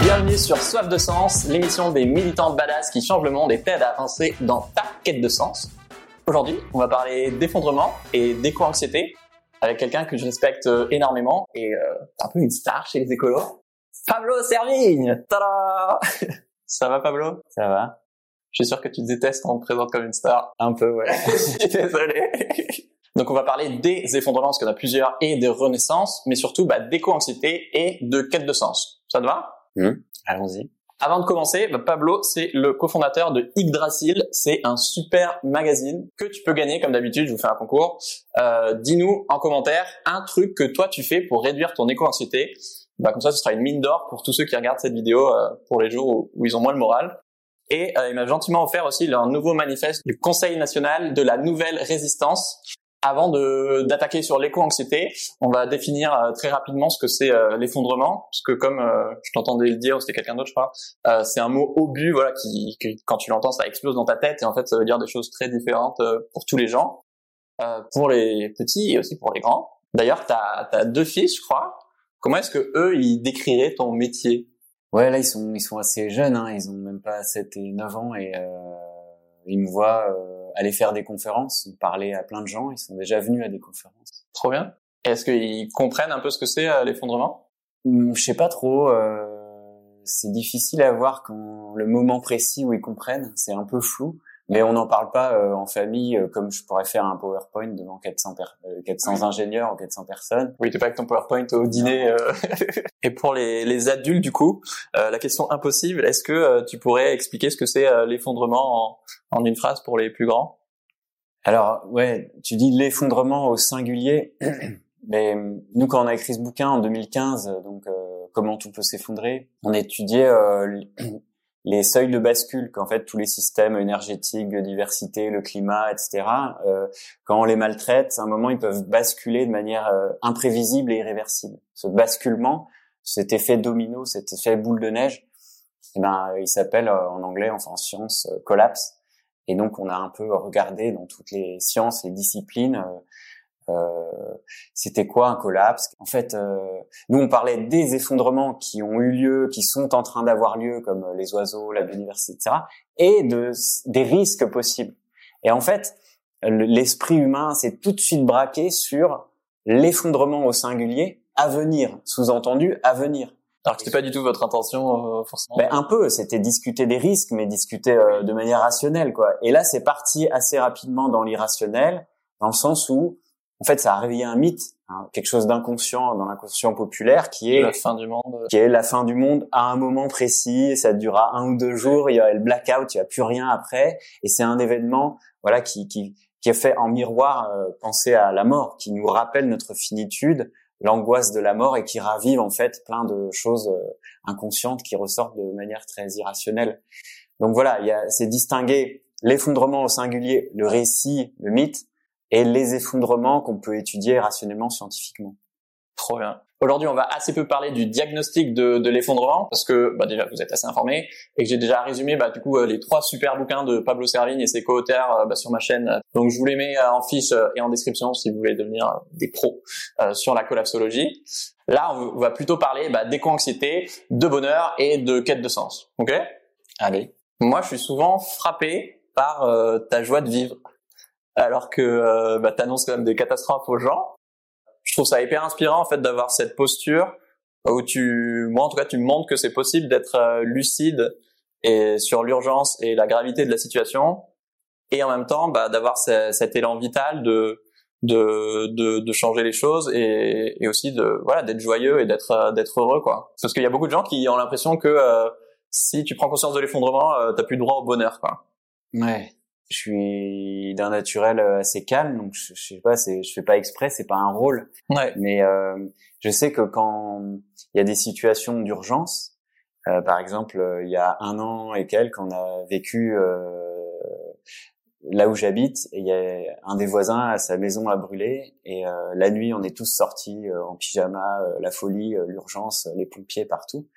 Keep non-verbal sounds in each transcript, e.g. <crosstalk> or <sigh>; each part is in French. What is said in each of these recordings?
Bienvenue sur Soif de Sens, l'émission des militants badass qui changent le monde et t'aident à avancer dans ta quête de sens. Aujourd'hui, on va parler d'effondrement et d'éco-anxiété avec quelqu'un que je respecte euh, énormément et euh, un peu une star chez les écolos. Pablo Servigne Tada <laughs> Ça va Pablo? Ça va Je suis sûr que tu te détestes quand on te présente comme une star. Un peu, ouais. <laughs> Désolé. Donc on va parler des effondrements, parce qu'il y en a plusieurs, et des renaissances, mais surtout bah, d'éco-anxiété et de quête de sens. Ça te va? Mmh. Allons-y. Avant de commencer, bah, Pablo, c'est le cofondateur de Yggdrasil. C'est un super magazine que tu peux gagner, comme d'habitude, je vous fais un concours. Euh, Dis-nous en commentaire un truc que toi tu fais pour réduire ton éco-anxiété. Bah, comme ça, ce sera une mine d'or pour tous ceux qui regardent cette vidéo euh, pour les jours où, ils ont moins le moral. Et euh, il m'a gentiment offert aussi leur nouveau manifeste du Conseil national de la nouvelle résistance avant de d'attaquer sur l'éco-anxiété, on va définir euh, très rapidement ce que c'est euh, l'effondrement, parce que comme euh, je t'entendais le dire, c'était quelqu'un d'autre, je crois, c'est un mot obus, voilà, qui, qui, quand tu l'entends, ça explose dans ta tête, et en fait, ça veut dire des choses très différentes pour tous les gens, pour les petits et aussi pour les grands. D'ailleurs, t'as as deux fils, je crois. Comment est-ce que eux, ils décriraient ton métier? Ouais, là, ils sont ils sont assez jeunes, hein, ils ont même pas 7 et 9 ans, et ils me voient aller faire des conférences, parler à plein de gens. Ils sont déjà venus à des conférences. Trop bien. Est-ce qu'ils comprennent un peu ce que c'est euh, l'effondrement? Hum, Je sais pas trop. Euh, c'est difficile à voir quand le moment précis où ils comprennent. C'est un peu flou. Mais on n'en parle pas euh, en famille euh, comme je pourrais faire un PowerPoint devant 400, 400 ingénieurs ou 400 personnes. Oui, t'es pas avec ton PowerPoint au dîner. <laughs> Et pour les, les, adultes, du coup, la question impossible, est-ce que tu pourrais expliquer ce que c'est l'effondrement en, en, une phrase pour les plus grands? Alors, ouais, tu dis l'effondrement au singulier. <clears throat> Mais nous, quand on a écrit ce bouquin en 2015, donc comment tout peut s'effondrer, on étudiait les seuils de bascule qu'en fait tous les systèmes énergétiques, biodiversité, le climat, etc. Euh, quand on les maltraite, à un moment ils peuvent basculer de manière euh, imprévisible et irréversible. Ce basculement, cet effet domino, cet effet boule de neige, eh ben il s'appelle euh, en anglais, enfin en science, euh, collapse. Et donc on a un peu regardé dans toutes les sciences, les disciplines, euh, c'était quoi un collapse? En fait, euh, nous on parlait des effondrements qui ont eu lieu, qui sont en train d'avoir lieu, comme les oiseaux, la biodiversité, etc., et de des risques possibles. Et en fait, l'esprit humain s'est tout de suite braqué sur l'effondrement au singulier à venir, sous-entendu à venir. Alors que c'était pas du tout votre intention euh, forcément. Ben, un peu, c'était discuter des risques, mais discuter de manière rationnelle, quoi. Et là, c'est parti assez rapidement dans l'irrationnel, dans le sens où en fait, ça a réveillé un mythe, hein, quelque chose d'inconscient dans l'inconscient populaire, qui est la fin du monde, qui est la fin du monde à un moment précis. Ça durera un ou deux jours. Il y a le blackout, il n'y a plus rien après, et c'est un événement, voilà, qui qui qui a fait en miroir euh, penser à la mort, qui nous rappelle notre finitude, l'angoisse de la mort et qui ravive en fait plein de choses euh, inconscientes qui ressortent de manière très irrationnelle. Donc voilà, il y a c'est distinguer l'effondrement au singulier, le récit, le mythe, et les effondrements qu'on peut étudier rationnellement scientifiquement. Trop bien. Aujourd'hui, on va assez peu parler du diagnostic de, de l'effondrement parce que bah, déjà vous êtes assez informés et que j'ai déjà résumé bah, du coup euh, les trois super bouquins de Pablo Servigne et ses co-auteurs euh, bah, sur ma chaîne. Donc je vous les mets euh, en fiche et en description si vous voulez devenir des pros sur la collapsologie. Là, on va plutôt parler bah, d'éco-anxiété, de bonheur et de quête de sens. Ok? Allez. Moi, je suis souvent frappé par ta joie de vivre alors que euh, bah, t'annonces quand même des catastrophes aux gens. Je trouve ça hyper inspirant en fait d'avoir cette posture où tu, moi en tout cas, tu montres que c'est possible d'être euh, lucide et sur l'urgence et la gravité de la situation, et en même temps bah, d'avoir cet élan vital de, de de, de changer les choses et, et aussi de voilà d'être joyeux et d'être euh, d'être heureux quoi. Parce qu'il y a beaucoup de gens qui ont l'impression que euh, si tu prends conscience de l'effondrement, euh, t'as plus droit au bonheur quoi. Ouais je suis d'un naturel euh, assez calme, donc je, je sais pas, c'est, je fais pas exprès, c'est pas un rôle. Ouais. Mais euh, je sais que quand il y a des situations d'urgence, euh, par exemple, euh, il y a un an et quelques, on a vécu euh, là où j'habite, il y a un des voisins, sa maison a brûlé, et la nuit, on est tous sortis en pyjama, la folie, l'urgence, les pompiers partout.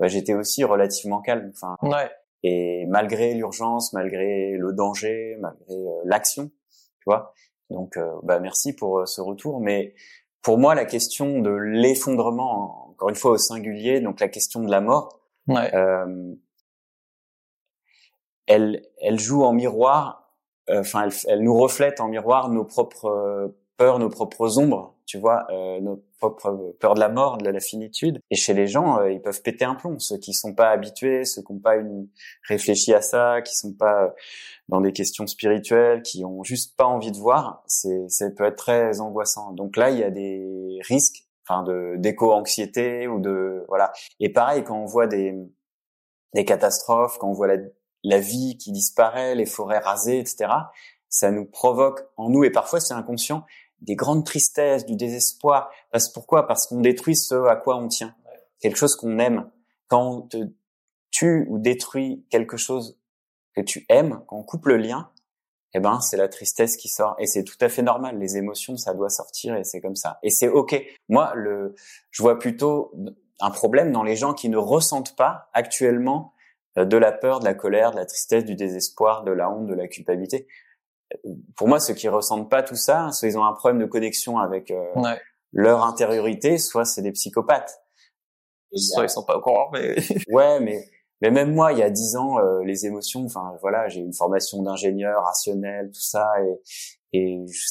Bah, j'étais aussi relativement calme. Enfin, ouais. Et malgré l'urgence, malgré le danger, malgré euh, l'action, tu vois. Donc, euh, bah merci pour euh, ce retour. Mais pour moi, la question de l'effondrement, encore une fois au singulier, donc la question de la mort, Ouais. Euh, elle, elle joue en miroir, euh, enfin, elle, elle, nous reflète en miroir nos propres peurs, nos propres ombres, tu vois, euh, nos propres peurs de la mort, de la finitude. Et chez les gens, euh, ils peuvent péter un plomb. Ceux qui sont pas habitués, ceux qui n'ont pas une réfléchi à ça, qui sont pas dans des questions spirituelles, qui ont juste pas envie de voir, c'est, ça peut être très angoissant. Donc là, il y a des risques, enfin, de d'éco-anxiété ou de voilà. Et pareil, quand on voit des des catastrophes, quand on voit la, la vie qui disparaît, les forêts rasées, etc. Ça nous provoque en nous, et parfois c'est inconscient, des grandes tristesses, du désespoir. Parce pourquoi? Parce qu'on détruit ce à quoi on tient, quelque chose qu'on aime. Quand on te tue ou détruit quelque chose que tu aimes, quand on coupe le lien, eh ben c'est la tristesse qui sort et c'est tout à fait normal. Les émotions, ça doit sortir et c'est comme ça. Et c'est ok. Moi, le, je vois plutôt un problème dans les gens qui ne ressentent pas actuellement euh, de la peur, de la colère, de la tristesse, du désespoir, de la honte, de la culpabilité pour moi, ceux qui ressentent pas tout ça, soit ils ont un problème de connexion avec euh, leur intériorité, soit c'est des psychopathes. soit ils sont pas au courant, mais <laughs> ouais, mais mais même moi, il y a dix ans, euh, les émotions. Enfin, voilà, j'ai une formation d'ingénieur rationnel, tout ça, et et je,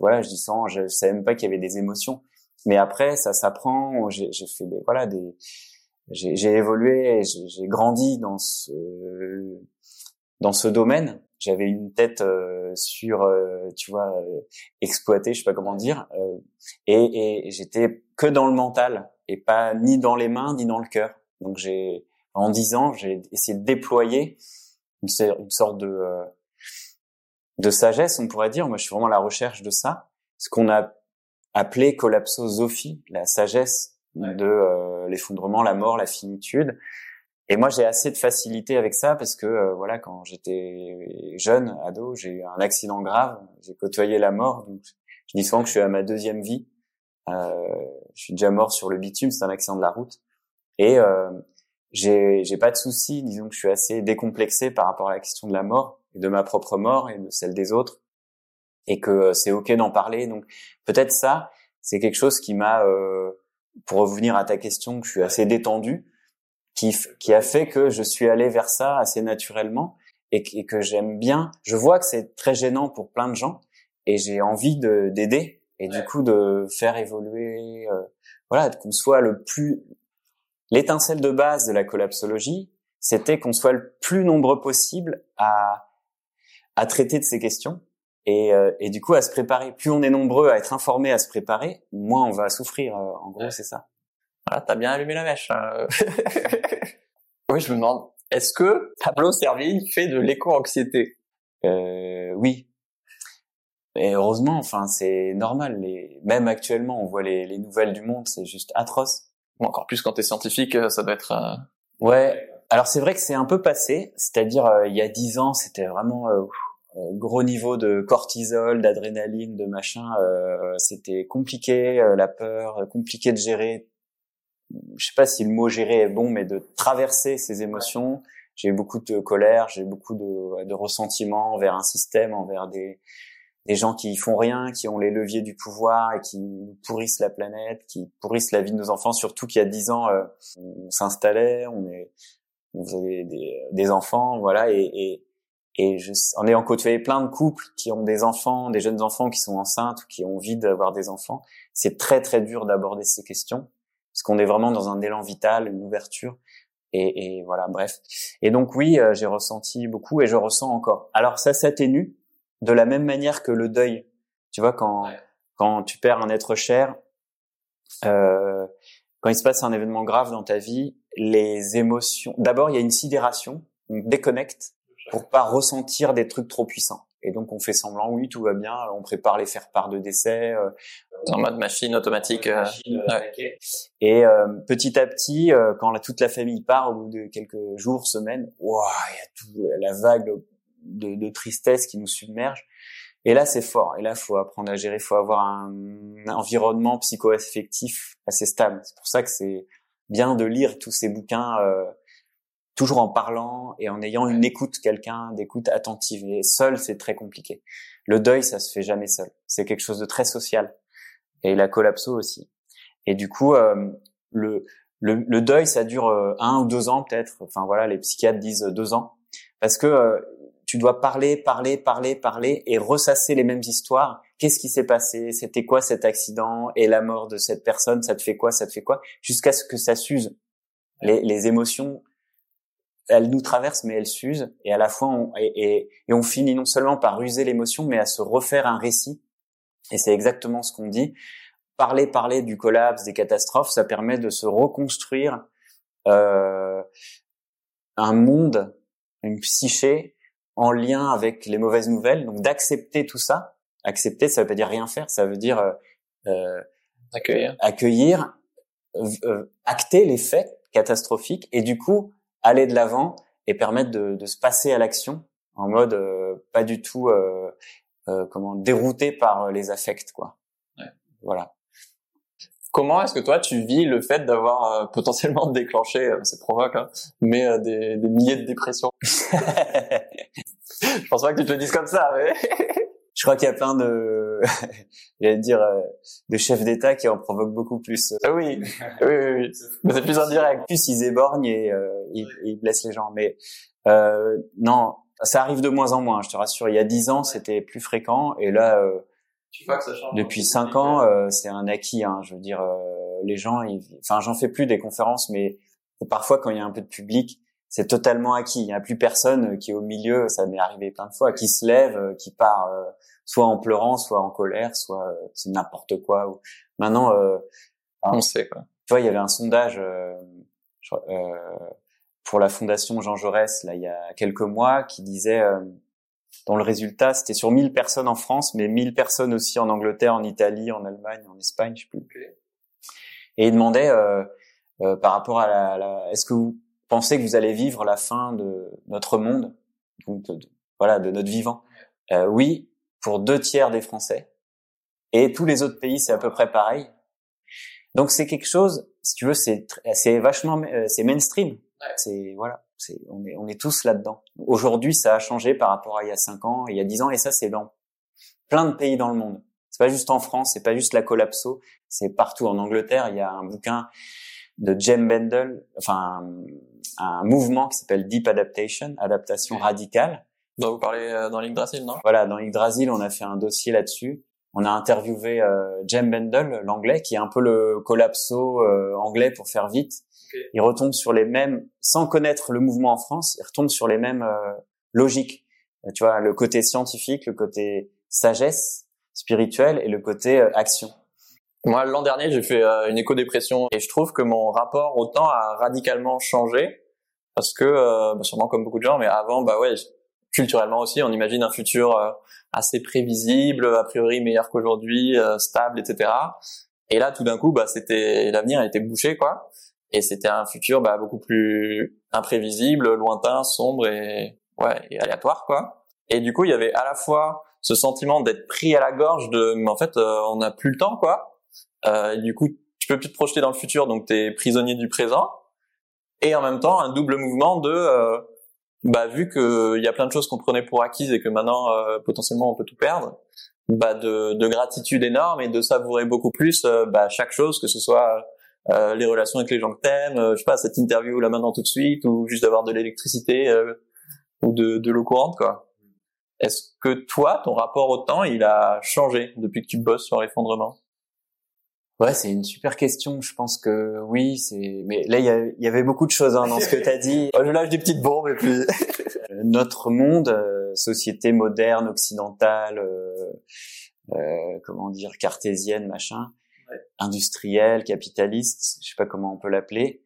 voilà, je dis ça, je savais même pas qu'il y avait des émotions. Mais après, ça s'apprend. J'ai fait des voilà des j'ai évolué, j'ai grandi dans ce dans ce domaine j'avais une tête euh, sur euh, tu vois euh, exploitée je sais pas comment dire et, et j'étais que dans le mental et pas ni dans les mains ni dans le cœur. Donc j'ai en dix ans j'ai essayé de déployer une, une sorte de de sagesse on pourrait dire. Moi je suis vraiment à la recherche de ça. Ce qu'on a appelé collapsosophie la sagesse de l'effondrement la mort la finitude et moi, j'ai assez de facilité avec ça parce que euh, voilà, quand j'étais jeune, ado, j'ai eu un accident grave, j'ai côtoyé la mort. Donc, je dis souvent que je suis à ma deuxième vie. Euh, je suis déjà mort sur le bitume, c'est un accident de la route. Et euh, j'ai, j'ai pas de soucis, disons que je suis assez décomplexé par rapport à la question de la mort, de ma propre mort et de celle des autres, et que euh, c'est ok d'en parler. Donc peut-être ça, c'est quelque chose qui m'a, euh, pour revenir à ta question, que je suis assez détendu qui, qui a fait que je suis allé vers ça assez naturellement et, que j'aime bien. Je vois que c'est très gênant pour plein de gens et j'ai envie de d'aider et du coup de faire évoluer, euh, voilà, qu'on soit le plus l'étincelle de base de la collapsologie, c'était qu'on soit le plus nombreux possible à à traiter de ces questions et, euh, et du coup à se préparer. Plus on est nombreux à être informés, à se préparer, moins on va souffrir. Euh, en gros, c'est ça. Voilà, t'as bien allumé la mèche. Hein. <laughs> oui, je me demande, est-ce que Pablo Servigne fait de l'éco-anxiété? Euh, Oui. Et heureusement, enfin, c'est normal. Les... Même actuellement, on voit les, les nouvelles du monde, c'est juste atroce. encore plus quand t'es scientifique, euh, ça doit être. Euh... Ouais. Alors c'est vrai que c'est un peu passé. C'est-à-dire, euh, il y a dix ans, c'était vraiment euh, gros niveau de cortisol, d'adrénaline, de machin. c'était compliqué, la peur, compliqué de gérer je sais pas si le mot gérer est bon, mais de traverser ces émotions. J'ai eu beaucoup de colère, j'ai beaucoup de, de ressentiment envers un système, envers des, gens qui font rien, qui ont les leviers du pouvoir et qui pourrissent la planète, qui pourrissent la vie de nos enfants. Surtout qu'il y a dix ans, euh, on s'installait, on est, faisait des, des enfants, voilà, et, et, et je, en ayant côtoyé plein de couples qui ont des enfants, des jeunes enfants qui sont enceintes ou qui ont envie d'avoir des enfants, c'est très très dur d'aborder ces questions parce qu'on est vraiment dans un élan vital, une ouverture. Et, et voilà, bref. Et donc oui, euh, j'ai ressenti beaucoup et je ressens encore. Alors ça s'atténue de la même manière que le deuil. Tu vois, quand quand tu perds un être cher, euh, quand il se passe un événement grave dans ta vie, les émotions. D'abord, il y a une sidération, on déconnecte pour pas ressentir des trucs trop puissants. Et donc on fait semblant, oui, tout va bien. On prépare les faire-part de décès. Euh, en mode machine automatique. Euh, Et euh, petit à petit, quand toute la famille part au bout de quelques jours, semaines, wow, il y a tout la vague de, de, tristesse qui nous submerge. Et là, c'est fort. Et là, faut apprendre à gérer. Faut avoir un, un environnement psycho-affectif assez stable. C'est pour ça que c'est bien de lire tous ces bouquins toujours en parlant et en ayant une écoute, quelqu'un d'écoute attentive. Et seul, c'est très compliqué. Le deuil, ça se fait jamais seul. C'est quelque chose de très social. Et la collapso aussi. Et du coup, euh, le, le, le, deuil, ça dure un ou deux ans peut-être. Enfin voilà, les psychiatres disent deux ans, parce que tu dois parler, parler, parler, parler et ressasser les mêmes histoires. Qu'est-ce qui s'est passé? C'était quoi cet accident? Et la mort de cette personne, ça te fait quoi? Ça te fait quoi? Jusqu'à ce que ça s'use. Les, les, émotions, elles nous traversent, mais elles s'usent. Et à la fois, on, et, et, on finit non seulement par user l'émotion, mais à se refaire un récit. Et c'est exactement ce qu'on dit. Parler, parler du collapse, des catastrophes, ça permet de se reconstruire euh, un monde, une psyché en lien avec les mauvaises nouvelles, donc d'accepter tout ça. Accepter, ça veut pas dire rien faire, ça veut dire euh, euh accueillir, accueillir euh, acter les faits catastrophiques et du coup aller de l'avant et permettre de, de, se passer à l'action en mode euh, pas du tout comment dérouté par les affects quoi. Ouais. Voilà. Comment est-ce que toi tu vis le fait d'avoir <laughs> potentiellement déclenché, c'est provoque, hein, mais des, des milliers de dépressions? <laughs> <laughs> Je pense pas que tu te le dises comme ça, mais... je crois qu'il y a plein de, <laughs> j'allais dire, euh, de chefs d'État qui en provoquent beaucoup plus. Ah oui, <laughs> oui, oui, oui. c'est plus indirect. Plus ils éborgnent et euh, ils, ils, blessent les gens. Mais euh, non, ça arrive de moins en moins. Je te rassure. Il y a dix ans, c'était plus fréquent, et là, euh, tu vois que ça change depuis cinq ans, euh, c'est un acquis. Hein, je veux dire, les gens, ils... enfin, j'en fais plus des conférences, mais parfois quand il y a un peu de public, c'est totalement acquis. Il n'y a plus personne euh, qui est au milieu, ça m'est arrivé plein de fois, qui se lève, euh, qui part euh, soit en pleurant, soit en colère, soit c'est n'importe quoi. Maintenant, on sait quoi. Tu vois, il y avait un sondage pour la fondation Jean Jaurès là il y a quelques mois qui disait dont le résultat c'était sur 1000 personnes en France, mais 1000 personnes aussi en Angleterre, en Italie, en Allemagne, en Espagne, je sais plus. Et il demandait par rapport à la, la est-ce que vous pensez que vous allez vivre la fin de notre monde, donc de, voilà, de notre vivant euh, Oui, pour deux tiers des Français. Et tous les autres pays, c'est à peu près pareil. Donc c'est quelque chose, si tu veux, c'est c'est vachement, euh, c'est mainstream. C'est voilà, c'est on est on est tous là-dedans. Aujourd'hui, ça a changé par rapport à il y a cinq ans, il y a dix ans, et ça c'est dans plein de pays dans le monde. C'est pas juste en France, c'est pas juste la collapso, c'est partout. En Angleterre, il y a un bouquin de Jem Bendel, enfin un mouvement qui s'appelle Deep Adaptation, adaptation radicale. Dont vous parlez euh, dans Yggdrasil, non? Voilà, dans Yggdrasil, on a fait un dossier là-dessus. On a interviewé euh, Jem Bendel, l'anglais, qui est un peu le collapso euh, anglais pour faire vite. Il retombe sur les mêmes, sans connaître le mouvement en France, il retombe sur les mêmes euh, logiques. Tu vois, le côté scientifique, le côté sagesse spirituelle et le côté action. Moi, l'an dernier, j'ai fait une éco-dépression et je trouve que mon rapport au temps a radicalement changé parce que euh, bah, sûrement comme beaucoup de gens, mais avant, bah ouais, culturellement aussi, on imagine un futur euh, assez prévisible, a priori meilleur qu'aujourd'hui, euh, stable, etc. Et là, tout d'un coup, bah c'était l'avenir était bouché, quoi. Et c'était un futur bah, beaucoup plus imprévisible, lointain, sombre et ouais, et aléatoire, quoi. Et du coup, il y avait à la fois ce sentiment d'être pris à la gorge de, mais en fait, on n'a plus le temps, quoi. Et du coup, tu peux plus te projeter dans le futur, donc tu es prisonnier du présent. Et en même temps un double mouvement de euh, bah vu que il y a plein de choses qu'on prenait pour acquises et que maintenant euh, potentiellement on peut tout perdre bah de, de, gratitude énorme et de savourer beaucoup plus euh, bah, chaque chose que ce soit les relations avec les gens que t'aimes je sais pas cette interview là maintenant tout de suite ou juste d'avoir de l'électricité ou de, de l'eau courante quoi. Est-ce que toi ton rapport au temps il a changé depuis que tu bosses sur l'effondrement Ouais, c'est une super question. Je pense que oui, c'est. Mais là, il y, y, avait beaucoup de choses hein, dans ce que tu as dit. <laughs> je lâche des petites bombes et puis. Euh, <laughs> notre monde, euh, société moderne, occidentale, euh, euh, comment dire, cartésienne, machin, ouais. industrielle, capitaliste, je sais pas comment on peut l'appeler,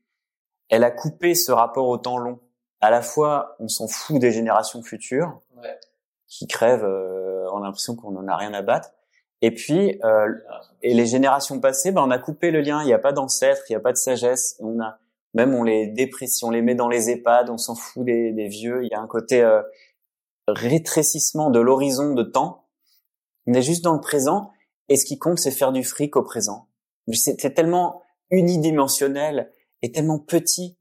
elle a coupé ce rapport au temps long. À la fois, on s'en fout des générations futures, ouais. qui crèvent, on a l'impression qu'on en a rien à battre et puis, euh, et les générations passées, ben, on a coupé le lien. Il n'y a pas d'ancêtres, il n'y a pas de sagesse. On a même on les déprécie, on les met dans les EHPAD, on s'en fout des, des, vieux. Il y a un côté euh, rétrécissement de l'horizon de temps. On est juste dans le présent, et ce qui compte, c'est faire du fric au présent. C'est tellement unidimensionnel et tellement petit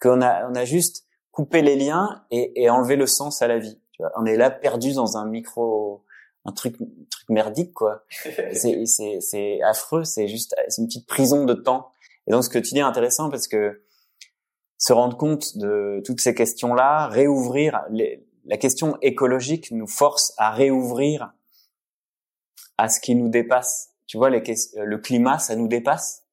qu'on a, on a juste coupé les liens et, et enlevé le sens à la vie. Tu vois, on est là perdu dans un micro un truc, truc merdique quoi. <laughs> c'est c'est c'est affreux, c'est juste c'est une petite prison de temps. Et donc ce que tu dis est intéressant parce que se rendre compte de toutes ces questions-là, réouvrir la question écologique nous force à réouvrir à ce qui nous dépasse. Tu vois, les, le climat, ça nous dépasse.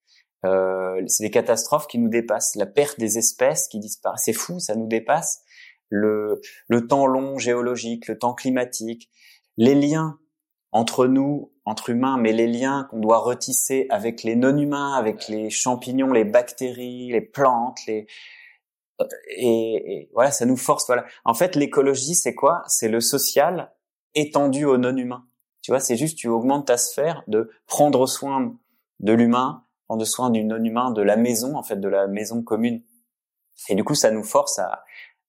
Euh, c'est des catastrophes qui nous dépassent. La perte des espèces qui disparaissent, c'est fou, ça nous dépasse. Le, le temps long géologique, le temps climatique, les liens entre nous, entre humains, mais les liens qu'on doit retisser avec les non-humains, avec les champignons, les bactéries, les plantes, les et, et voilà, ça nous force. Voilà. En fait, l'écologie, c'est quoi? C'est le social étendu au non-humain. Tu vois, c'est juste tu augmentes ta sphère de prendre soin de l'humain, prendre soin du non-humain, de la maison, en fait, de la maison commune. Et du coup, ça nous force à,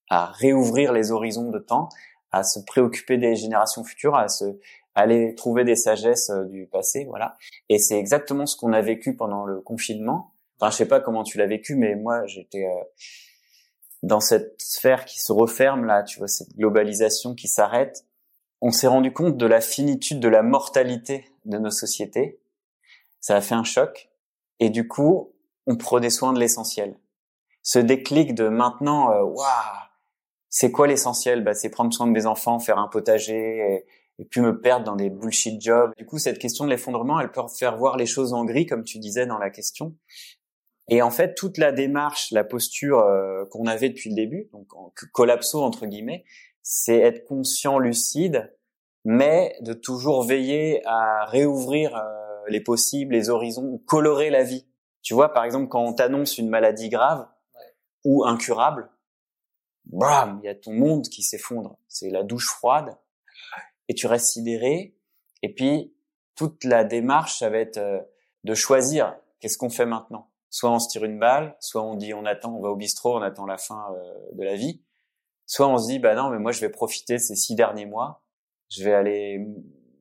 à réouvrir les horizons de temps, à se préoccuper des générations futures, à se aller trouver des sagesses euh, du passé, voilà. Et c'est exactement ce qu'on a vécu pendant le confinement. Enfin, je sais pas comment tu l'as vécu, mais moi, j'étais euh, dans cette sphère qui se referme là, tu vois, cette globalisation qui s'arrête. On s'est rendu compte de la finitude, de la mortalité de nos sociétés. Ça a fait un choc. Et du coup, on prenait soin de l'essentiel. Ce déclic de maintenant, euh, waouh, c'est quoi l'essentiel? Bah, C'est prendre soin de mes enfants, faire un potager, et puis me perdre dans des bullshit jobs. Du coup, cette question de l'effondrement, elle peut faire voir les choses en gris, comme tu disais dans la question. Et en fait, toute la démarche, la posture euh, qu'on avait depuis le début, donc en collapso entre guillemets, c'est être conscient, lucide, mais de toujours veiller à réouvrir euh, les possibles, les horizons, colorer la vie. Tu vois, par exemple, quand on t'annonce une maladie grave ou incurable, bam, il y a ton monde qui s'effondre. C'est la douche froide et tu restes sidéré. Et puis, toute la démarche, ça va être euh, de choisir qu'est-ce qu'on fait maintenant. Soit on se tire une balle, soit on dit on attend, on va au bistrot, on attend la fin euh, de la vie. Soit on se dit bah non, mais moi je vais profiter ces six derniers mois, je vais aller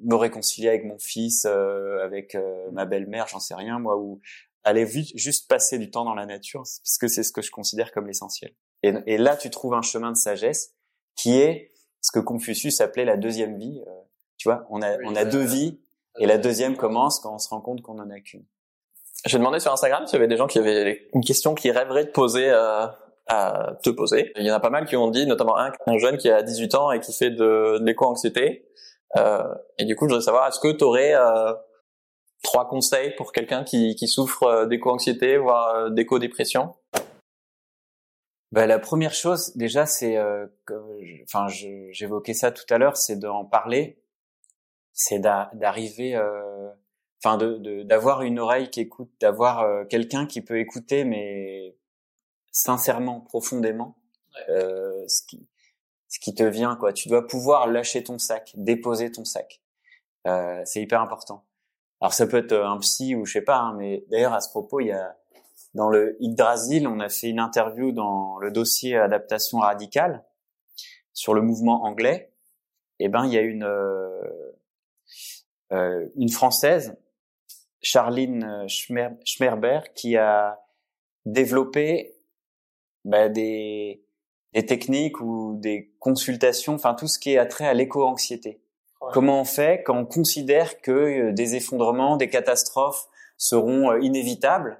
me réconcilier avec mon fils, euh, avec ma belle-mère, j'en sais rien moi, ou aller juste passer du temps dans la nature, parce que c'est ce que je considère comme l'essentiel. Et, et, là, tu trouves un chemin de sagesse qui est ce que Confucius appelait la deuxième vie. Euh, tu vois, on a, on a deux vies et la deuxième commence quand on se rend compte qu'on en a qu'une. J'ai demandé sur Instagram s'il y avait des gens qui avaient une question qu'ils rêveraient de poser euh, à te poser. Il y en a pas mal qui ont dit, notamment un, un jeune qui a 18 ans et qui fait de, de l'éco-anxiété. Euh, et du coup, je voudrais savoir, est-ce que tu aurais euh, trois conseils pour quelqu'un qui, qui souffre euh, d'éco-anxiété, voire d'éco-dépression? Bah, la première chose, déjà, c'est, euh, enfin, j'évoquais ça tout à l'heure, c'est d'en parler, c'est d'arriver, euh, enfin, de d'avoir une oreille qui écoute, d'avoir euh, quelqu'un qui peut écouter, mais sincèrement, profondément, euh, ce qui ce qui te vient, quoi. Tu dois pouvoir lâcher ton sac, déposer ton sac. Euh, c'est hyper important. Alors ça peut être un psy ou je sais pas, hein, mais d'ailleurs à ce propos, il y a dans le Yggdrasil, on a fait une interview dans le dossier adaptation radicale sur le mouvement anglais. Et eh ben, il y a une euh, euh une française, Charline Schmerber, qui a développé bah, des, des techniques ou des consultations, enfin tout ce qui est attrait à l'éco-anxiété. Comment on fait quand on considère que euh, des effondrements, des catastrophes seront euh, inévitables?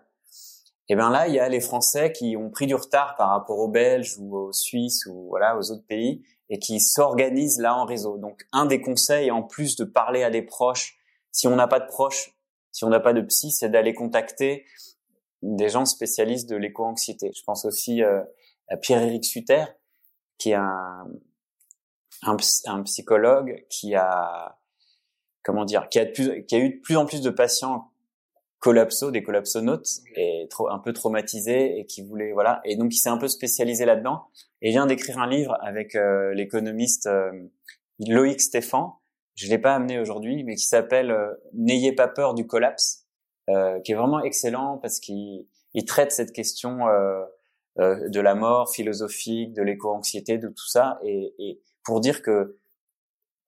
Et bien là, il y a les Français qui ont pris du retard par rapport aux Belges ou aux Suisses ou voilà aux autres pays et qui s'organisent là en réseau. Donc un des conseils, en plus de parler à des proches, si on n'a pas de proches, si on n'a pas de psy, c'est d'aller contacter des gens spécialistes de l'éco-anxiété. Je pense aussi euh, à Pierre-Éric Sutter, qui est un, psychologue qui a comment dire, qui a eu de plus en plus de patients collapso, des collapsonautes, et trop, un peu traumatisé et qui voulait voilà. Et donc il s'est un peu spécialisé là-dedans. Et vient d'écrire un livre avec euh, l'économiste euh, Loïc Stéphan. Je l'ai pas amené aujourd'hui, mais qui s'appelle euh, N'ayez pas peur du collapse, qui est vraiment excellent parce qu'il il traite cette question de la mort philosophique, de l'éco-anxiété, de tout ça, et, et pour dire que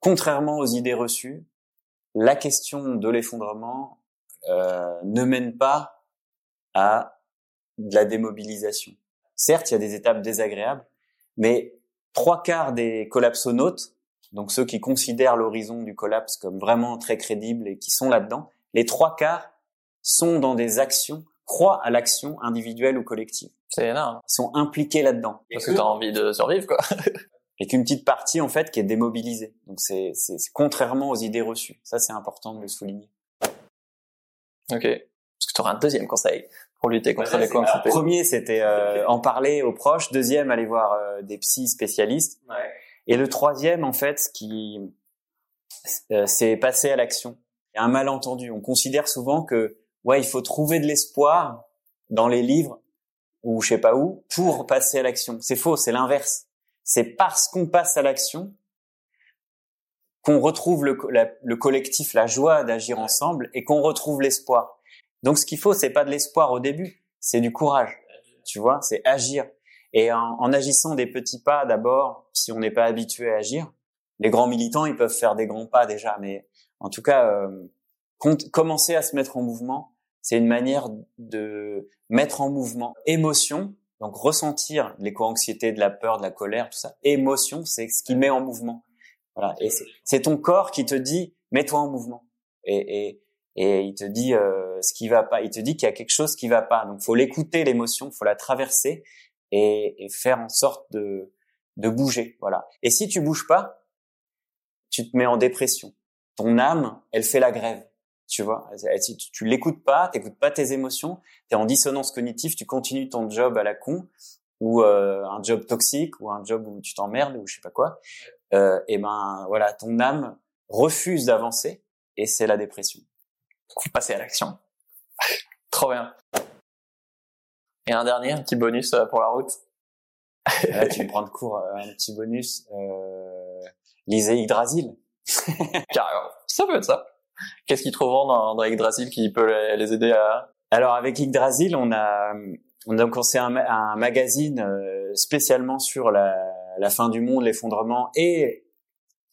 contrairement aux idées reçues, la question de l'effondrement euh, ne mène pas à de la démobilisation. Certes, il y a des étapes désagréables, mais trois quarts des collapsonautes, donc ceux qui considèrent l'horizon du collapse comme vraiment très crédible et qui sont là-dedans, les trois quarts sont dans des actions croient à l'action individuelle ou collective. C'est énorme. Ils sont impliqués là-dedans. Parce que t'as envie de survivre, quoi. <laughs> Et qu'une petite partie, en fait, qui est démobilisée. Donc, c'est contrairement aux idées reçues. Ça, c'est important de le souligner. Ok. Parce que tu auras un deuxième conseil pour lutter contre les Le premier, c'était euh, en parler aux proches. Deuxième, aller voir euh, des psys spécialistes. Ouais. Et le troisième, en fait, ce qui, euh, c'est passer à l'action. Il y a un malentendu. On considère souvent que, ouais, il faut trouver de l'espoir dans les livres ou je sais pas où pour passer à l'action. C'est faux, c'est l'inverse. C'est parce qu'on passe à l'action qu'on retrouve le, le collectif, la joie d'agir ensemble et qu'on retrouve l'espoir. Donc, ce qu'il faut, c'est pas de l'espoir au début, c'est du courage. Tu vois, c'est agir. Et en, agissant des petits pas d'abord, si on n'est pas habitué à agir, les grands militants, ils peuvent faire des grands pas déjà, mais en tout cas, euh, commencer à se mettre en mouvement, c'est une manière de mettre en mouvement émotion, donc ressentir l'éco-anxiété, de la peur, de la colère, tout ça. Émotion, c'est ce qui met en mouvement. Voilà. Et c'est- ton corps qui te dit, mets-toi en mouvement. Et, et, et il te dit euh, ce qui va pas. Il te dit qu'il y a quelque chose qui va pas. Donc, faut l'écouter, l'émotion, faut la traverser et, et faire en sorte de, de bouger. Voilà. Et si tu bouges pas, tu te mets en dépression. Ton âme, elle fait la grève. Tu vois, si tu, tu l'écoutes pas, t'écoutes pas tes émotions, t'es en dissonance cognitive, tu continues ton job à la con ou euh, un job toxique ou un job où tu t'emmerdes ou je sais pas quoi. Euh, et ben voilà, ton âme refuse d'avancer et c'est la dépression. Faut passer à l'action. <laughs> Trop bien. Et un dernier, un petit bonus euh, pour la route. Là, tu me prends de court euh, un petit bonus. Euh, lisez Yggdrasil. <laughs> Carrément. Ça peut être ça. Qu'est-ce qu'ils trouveront dans, dans Yggdrasil qui peut les, les aider à... Alors avec Yggdrasil, on a on a commencé un, un magazine euh, spécialement sur la, la fin du monde, l'effondrement et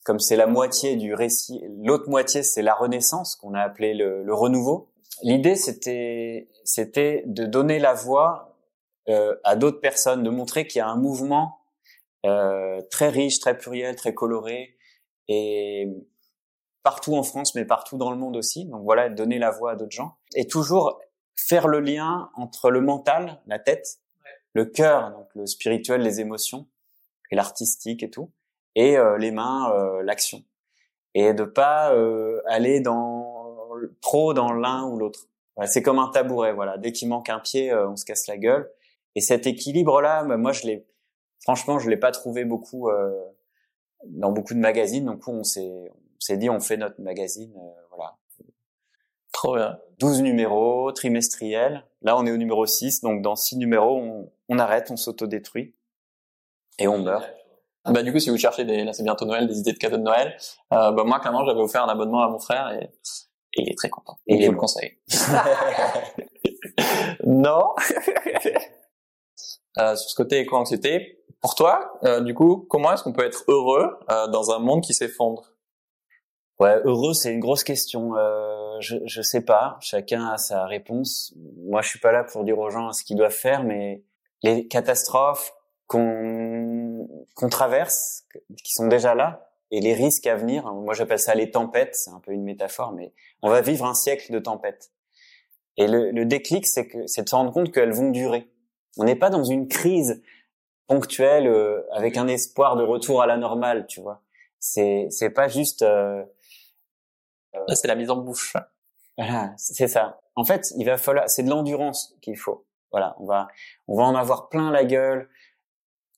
comme c'est la moitié du récit, l'autre moitié c'est la renaissance qu'on a appelé le, le renouveau. L'idée c'était c'était de donner la voix euh, à d'autres personnes, de montrer qu'il y a un mouvement euh, très riche, très pluriel, très coloré et partout en France, mais partout dans le monde aussi. Donc voilà, donner la voix à d'autres gens et toujours faire le lien entre le mental, la tête, le cœur, donc le spirituel, les émotions et l'artistique et tout, et euh, les mains, euh, l'action, et de pas euh, aller dans trop dans l'un ou l'autre. Voilà, c'est comme un tabouret, voilà. Dès qu'il manque un pied, euh, on se casse la gueule. Et cet équilibre-là, bah, moi, je l'ai, franchement, je l'ai pas trouvé beaucoup euh, dans beaucoup de magazines. Donc, on s'est, on s'est dit, on fait notre magazine, euh, voilà. Trop bien. 12 numéros trimestriels. Là, on est au numéro 6, donc dans 6 numéros, on, on arrête, on s'autodétruit et on meurt. Bah du coup, si vous cherchez des, là c'est bientôt Noël, des idées de cadeaux de Noël, euh, bah moi clairement j'avais offert un abonnement à mon frère et, et il est très content. Et il je est vous le bon. conseille. <laughs> non. <laughs> Euh, sur ce côté éco-anxiété, pour toi, euh, du coup, comment est-ce qu'on peut être heureux euh, dans un monde qui s'effondre? Ouais, heureux, c'est une grosse question. Euh, je, je sais pas. Chacun a sa réponse. Moi, je suis pas là pour dire aux gens ce qu'ils doivent faire, mais les catastrophes qu'on qu'on traverse, qui sont déjà là, et les risques à venir. Moi, j'appelle ça les tempêtes. C'est un peu une métaphore, mais on va vivre un siècle de tempêtes. Et le, le déclic, c'est que c'est de se rendre compte qu'elles vont durer. On n'est pas dans une crise ponctuelle euh, avec un espoir de retour à la normale, tu vois. C'est c'est pas juste. euh, Là, c'est la mise en bouche. voilà, c'est ça. En fait, il va falloir, c'est de l'endurance qu'il faut. Voilà, on va, on va en avoir plein la gueule.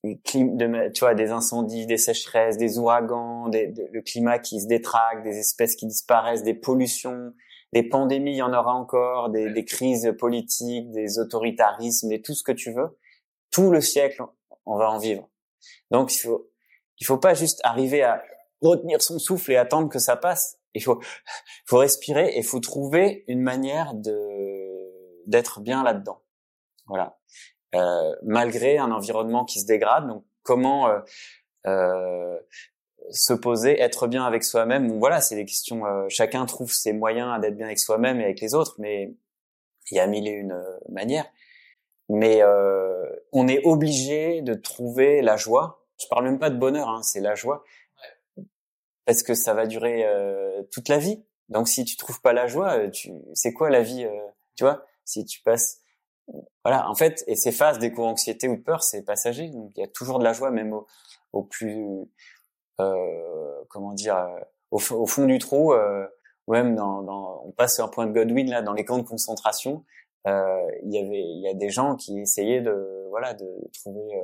De, tu vois, des incendies, des sécheresses, des ouragans, des, de- le climat qui se détraque, des espèces qui disparaissent, des pollutions, des pandémies, il y en aura encore, des, des crises politiques, des autoritarismes, des tout ce que tu veux. Tout le siècle, on va en vivre. Donc, il faut, il faut pas juste arriver à retenir son souffle et attendre que ça passe. Il faut, faut respirer et il faut trouver une manière de d'être bien là-dedans. Voilà. Euh, malgré un environnement qui se dégrade, donc comment euh, euh, se poser, être bien avec soi-même? Bon, voilà, c'est des questions. euh, chacun trouve ses moyens d'être bien avec soi-même et avec les autres, mais il y a mille et une euh, manières. Mais euh, on est obligé de trouver la joie. Je parle même pas de bonheur, hein, c'est la joie parce que ça va durer euh, toute la vie. Donc si tu trouves pas la joie, euh, tu c'est quoi la vie euh, Tu vois? Si tu passes voilà, en fait, et ces phases d'éco-anxiété ou de peur, c'est passager. Donc, il y a toujours de la joie, même au, plus, euh, comment dire, au, fond du trou, ou même dans, on passe un point de Godwin là, dans les camps de concentration. Il y avait, il y a des gens qui essayaient de, voilà, de trouver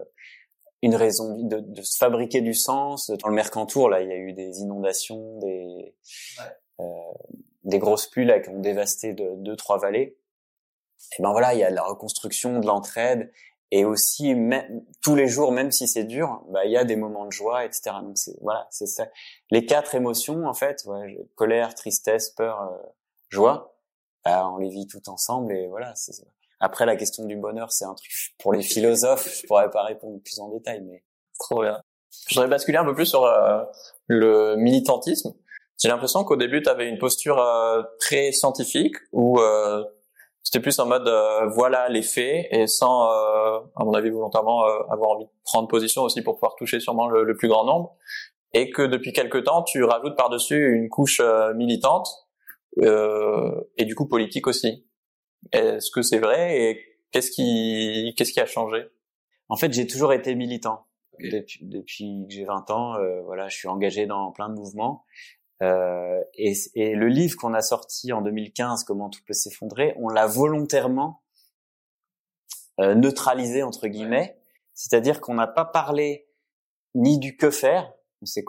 une raison de, de, se fabriquer du sens. Dans le Mercantour, là, il y a eu des inondations, des ouais. euh, des grosses pluies là qui ont dévasté de, deux trois vallées. Et ben voilà, il y a de la reconstruction, de l'entraide, et aussi même, tous les jours, même si c'est dur, bah il y a des moments de joie, etc. Donc c'est voilà, c'est ça. Les quatre émotions en fait, ouais, colère, tristesse, peur, euh, joie, bah, on les vit tout ensemble et voilà. Après la question du bonheur, c'est un truc pour les philosophes. Je pourrais pas répondre plus en détail, mais trop bien. Je voudrais basculer un peu plus sur euh, le militantisme. J'ai l'impression qu'au début, tu avais une posture euh, très scientifique où euh, c'était plus en mode euh, voilà les faits et sans, euh, à mon avis, volontairement avoir envie de prendre position aussi pour pouvoir toucher sûrement le, le plus grand nombre. Et que depuis quelque temps, tu rajoutes par-dessus une couche militante et du coup politique aussi. Est-ce que c'est vrai et qu'est-ce qui qu'est-ce qui a changé? En fait, j'ai toujours été militant. Depuis, depuis que j'ai 20 ans, voilà, je suis engagé dans plein de mouvements. Euh, et, et, le livre qu'on a sorti en 2015, Comment tout peut s'effondrer, on l'a volontairement euh, neutralisé entre guillemets, c'est-à-dire qu'on n'a pas parlé ni du que faire, on s'est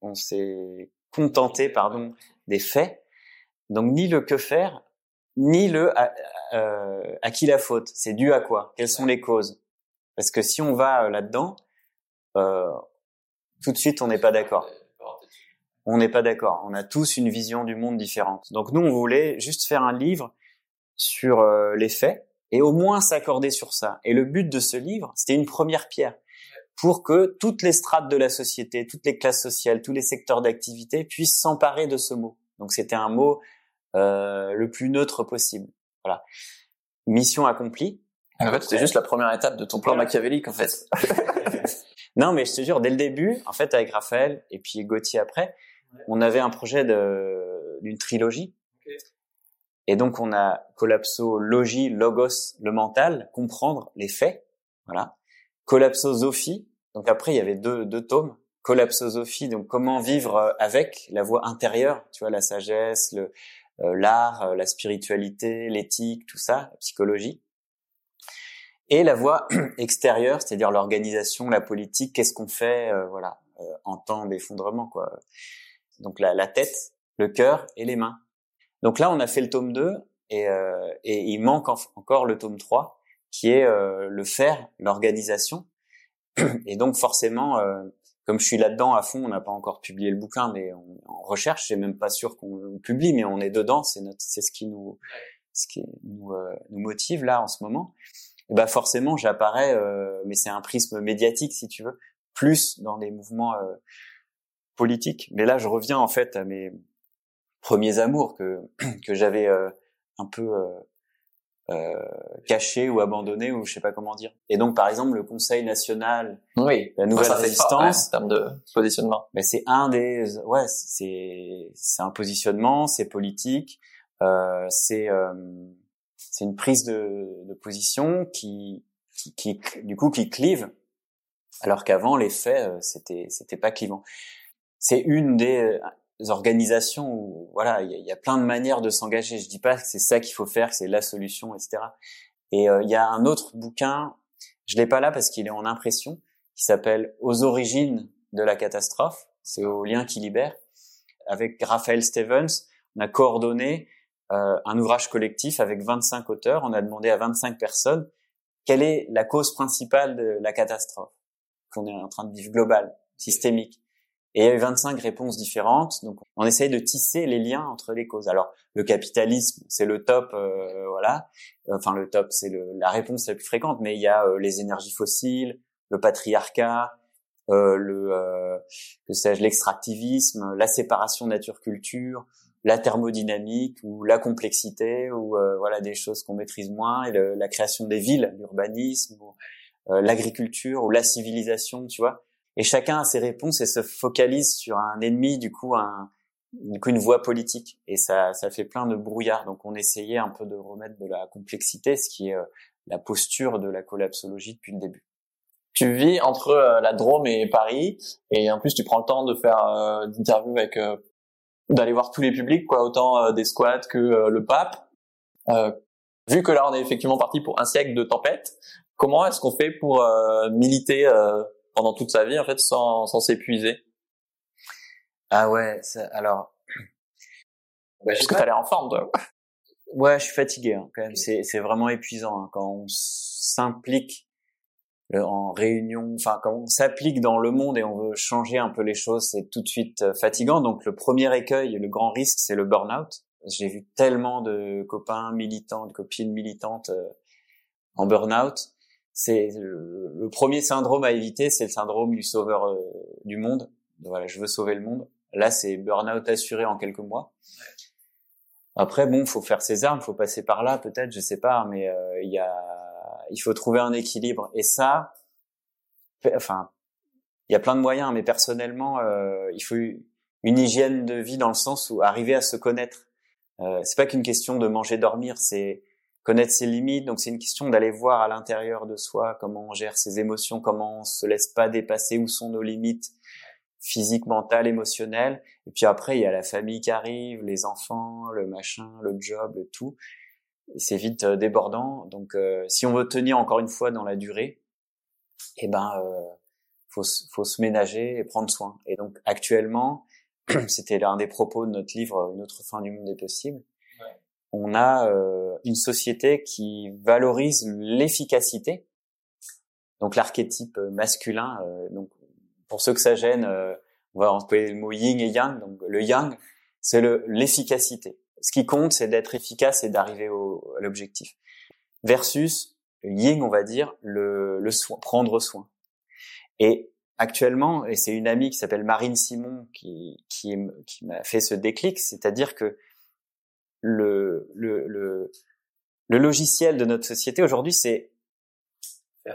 on s'est contenté pardon des faits, donc ni le que faire, ni le à, euh, à qui la faute, c'est dû à quoi, quelles sont les causes, parce que si on va là-dedans, euh, tout de suite on n'est pas d'accord on n'est pas d'accord. On a tous une vision du monde différente. Donc nous, on voulait juste faire un livre sur euh, les faits et au moins s'accorder sur ça. Et le but de ce livre, c'était une première pierre pour que toutes les strates de la société, toutes les classes sociales, tous les secteurs d'activité puissent s'emparer de ce mot. Donc c'était un mot euh, le plus neutre possible. Voilà. Mission accomplie. En fait, c'était juste la première étape de ton plan machiavélique, en fait. <laughs> non, mais je te jure, dès le début, en fait, avec Raphaël et puis Gauthier après, on avait un projet d'une trilogie. Et donc on a collapso logie, logos, le mental, comprendre les faits, voilà. Collapsosophie, donc après il y avait deux, deux tomes. Collapsosophie, donc comment vivre avec la voix intérieure, tu vois, la sagesse, le l'art, euh, la spiritualité, l'éthique, tout ça, la psychologie. Et la voix <clears throat> extérieure, c'est-à-dire l'organisation, la politique, qu'est-ce qu'on fait, voilà, en temps d'effondrement, quoi donc la, la tête, le cœur et les mains. Donc là, on a fait le tome 2 et, euh, et il manque encore le tome 3 qui est euh, le faire, l'organisation. <clears throat> Et donc forcément, euh, comme je suis là-dedans à fond, on n'a pas encore publié le bouquin, mais on, en recherche, c'est même pas sûr qu'on publie, mais on est dedans, c'est notre, c'est ce qui nous, ce qui nous, euh, nous motive là en ce moment. Et ben forcément, j'apparais, euh, mais c'est un prisme médiatique si tu veux, plus dans des mouvements politique. Mais là, je reviens en fait à mes premiers amours que <clears throat> que j'avais euh, un peu euh, caché ou abandonné ou je sais pas comment dire. Et donc, par exemple, le Conseil national, oui, la nouvelle résistance, en termes de positionnement. Mais c'est un des, ouais, c'est c'est un positionnement, c'est politique, euh, c'est euh, c'est une prise de, de position qui, qui, qui du coup qui clive alors qu'avant les faits c'était c'était pas clivant c'est une des organisations où voilà, il y, a plein de manières de s'engager. Je dis pas que c'est ça qu'il faut faire, que c'est la solution, etc. Et euh, il y a un autre bouquin, je l'ai pas là parce qu'il est en impression, qui s'appelle Aux origines de la catastrophe. C'est au lien qui libère. Avec Raphaël Stevens, on a coordonné euh, un ouvrage collectif avec 25 auteurs. On a demandé à 25 personnes quelle est la cause principale de la catastrophe qu'on est en train de vivre globale, systémique? Et il y avait 25 réponses différentes. Donc, on essaye de tisser les liens entre les causes. Alors, le capitalisme, c'est le top, euh, voilà. Enfin, le top, c'est la réponse la plus fréquente. Mais il y a euh, les énergies fossiles, le patriarcat, euh, le, euh, que sais-je, l'extractivisme, la séparation nature-culture, la thermodynamique ou la complexité ou voilà des choses qu'on maîtrise moins et la création des villes, l'urbanisme, l'agriculture ou la civilisation, tu vois et chacun a ses réponses et se focalise sur un ennemi, du coup, un, du coup une voie politique et ça ça fait plein de brouillard. Donc on essayait un peu de remettre de la complexité, ce qui est euh, la posture de la collapsologie depuis le début. Tu vis entre euh, la Drôme et Paris et en plus tu prends le temps de faire euh, d'interviews avec d'aller voir tous les publics quoi, autant des squats que le pape. vu que là on est effectivement parti pour un siècle de tempête, comment est-ce qu'on fait pour militer pendant toute sa vie en fait sans sans s'épuiser ah ouais, alors. Bah, que t'as l'air en forme, toi Ouais, je suis fatigué hein, quand même. C'est c'est vraiment épuisant hein, quand on s'implique en réunion, enfin quand on s'applique dans le monde et on veut changer un peu les choses, c'est tout de suite euh, fatigant. Donc le premier écueil, le grand risque, c'est le burn-out. J'ai vu tellement de copains militants, de copines militantes euh, en burn-out. C'est le, premier syndrome à éviter, c'est le syndrome du sauveur du monde. Voilà, je veux sauver le monde. Là, c'est burn-out assuré en quelques mois. Après, bon, faut faire ses armes, faut passer par là, peut-être, je sais pas, mais euh, il y a, il faut trouver un équilibre. Et ça, enfin, il y a plein de moyens, mais personnellement, euh, il faut une hygiène de vie dans le sens où arriver à se connaître. Euh, c'est pas qu'une question de manger, dormir, c'est connaître ses limites. Donc c'est une question d'aller voir à l'intérieur de soi comment on gère ses émotions, comment on se laisse pas dépasser, où sont nos limites, physique, mental, émotionnel. Et puis après, il y a la famille qui arrive, les enfants, le machin, le job, le tout. C'est vite euh, débordant. Donc, euh, si on veut tenir encore une fois dans la durée, eh ben, euh, faut, faut se ménager et prendre soin. Et donc, actuellement, <clears throat> c'était l'un des propos de notre livre Une autre fin du monde est possible. On a euh, une société qui valorise l'efficacité, donc l'archétype masculin. donc pour ceux que ça gêne, euh, on va employer le mot yin et yang. Donc le yang, c'est l'efficacité. Ce qui compte, c'est d'être efficace et d'arriver à l'objectif. Versus yin, on va dire le, le soin, prendre soin. Et actuellement, et c'est une amie qui s'appelle Marine Simon qui, qui, qui m'a fait ce déclic, c'est-à-dire que le, le, le, le logiciel de notre société aujourd'hui, c'est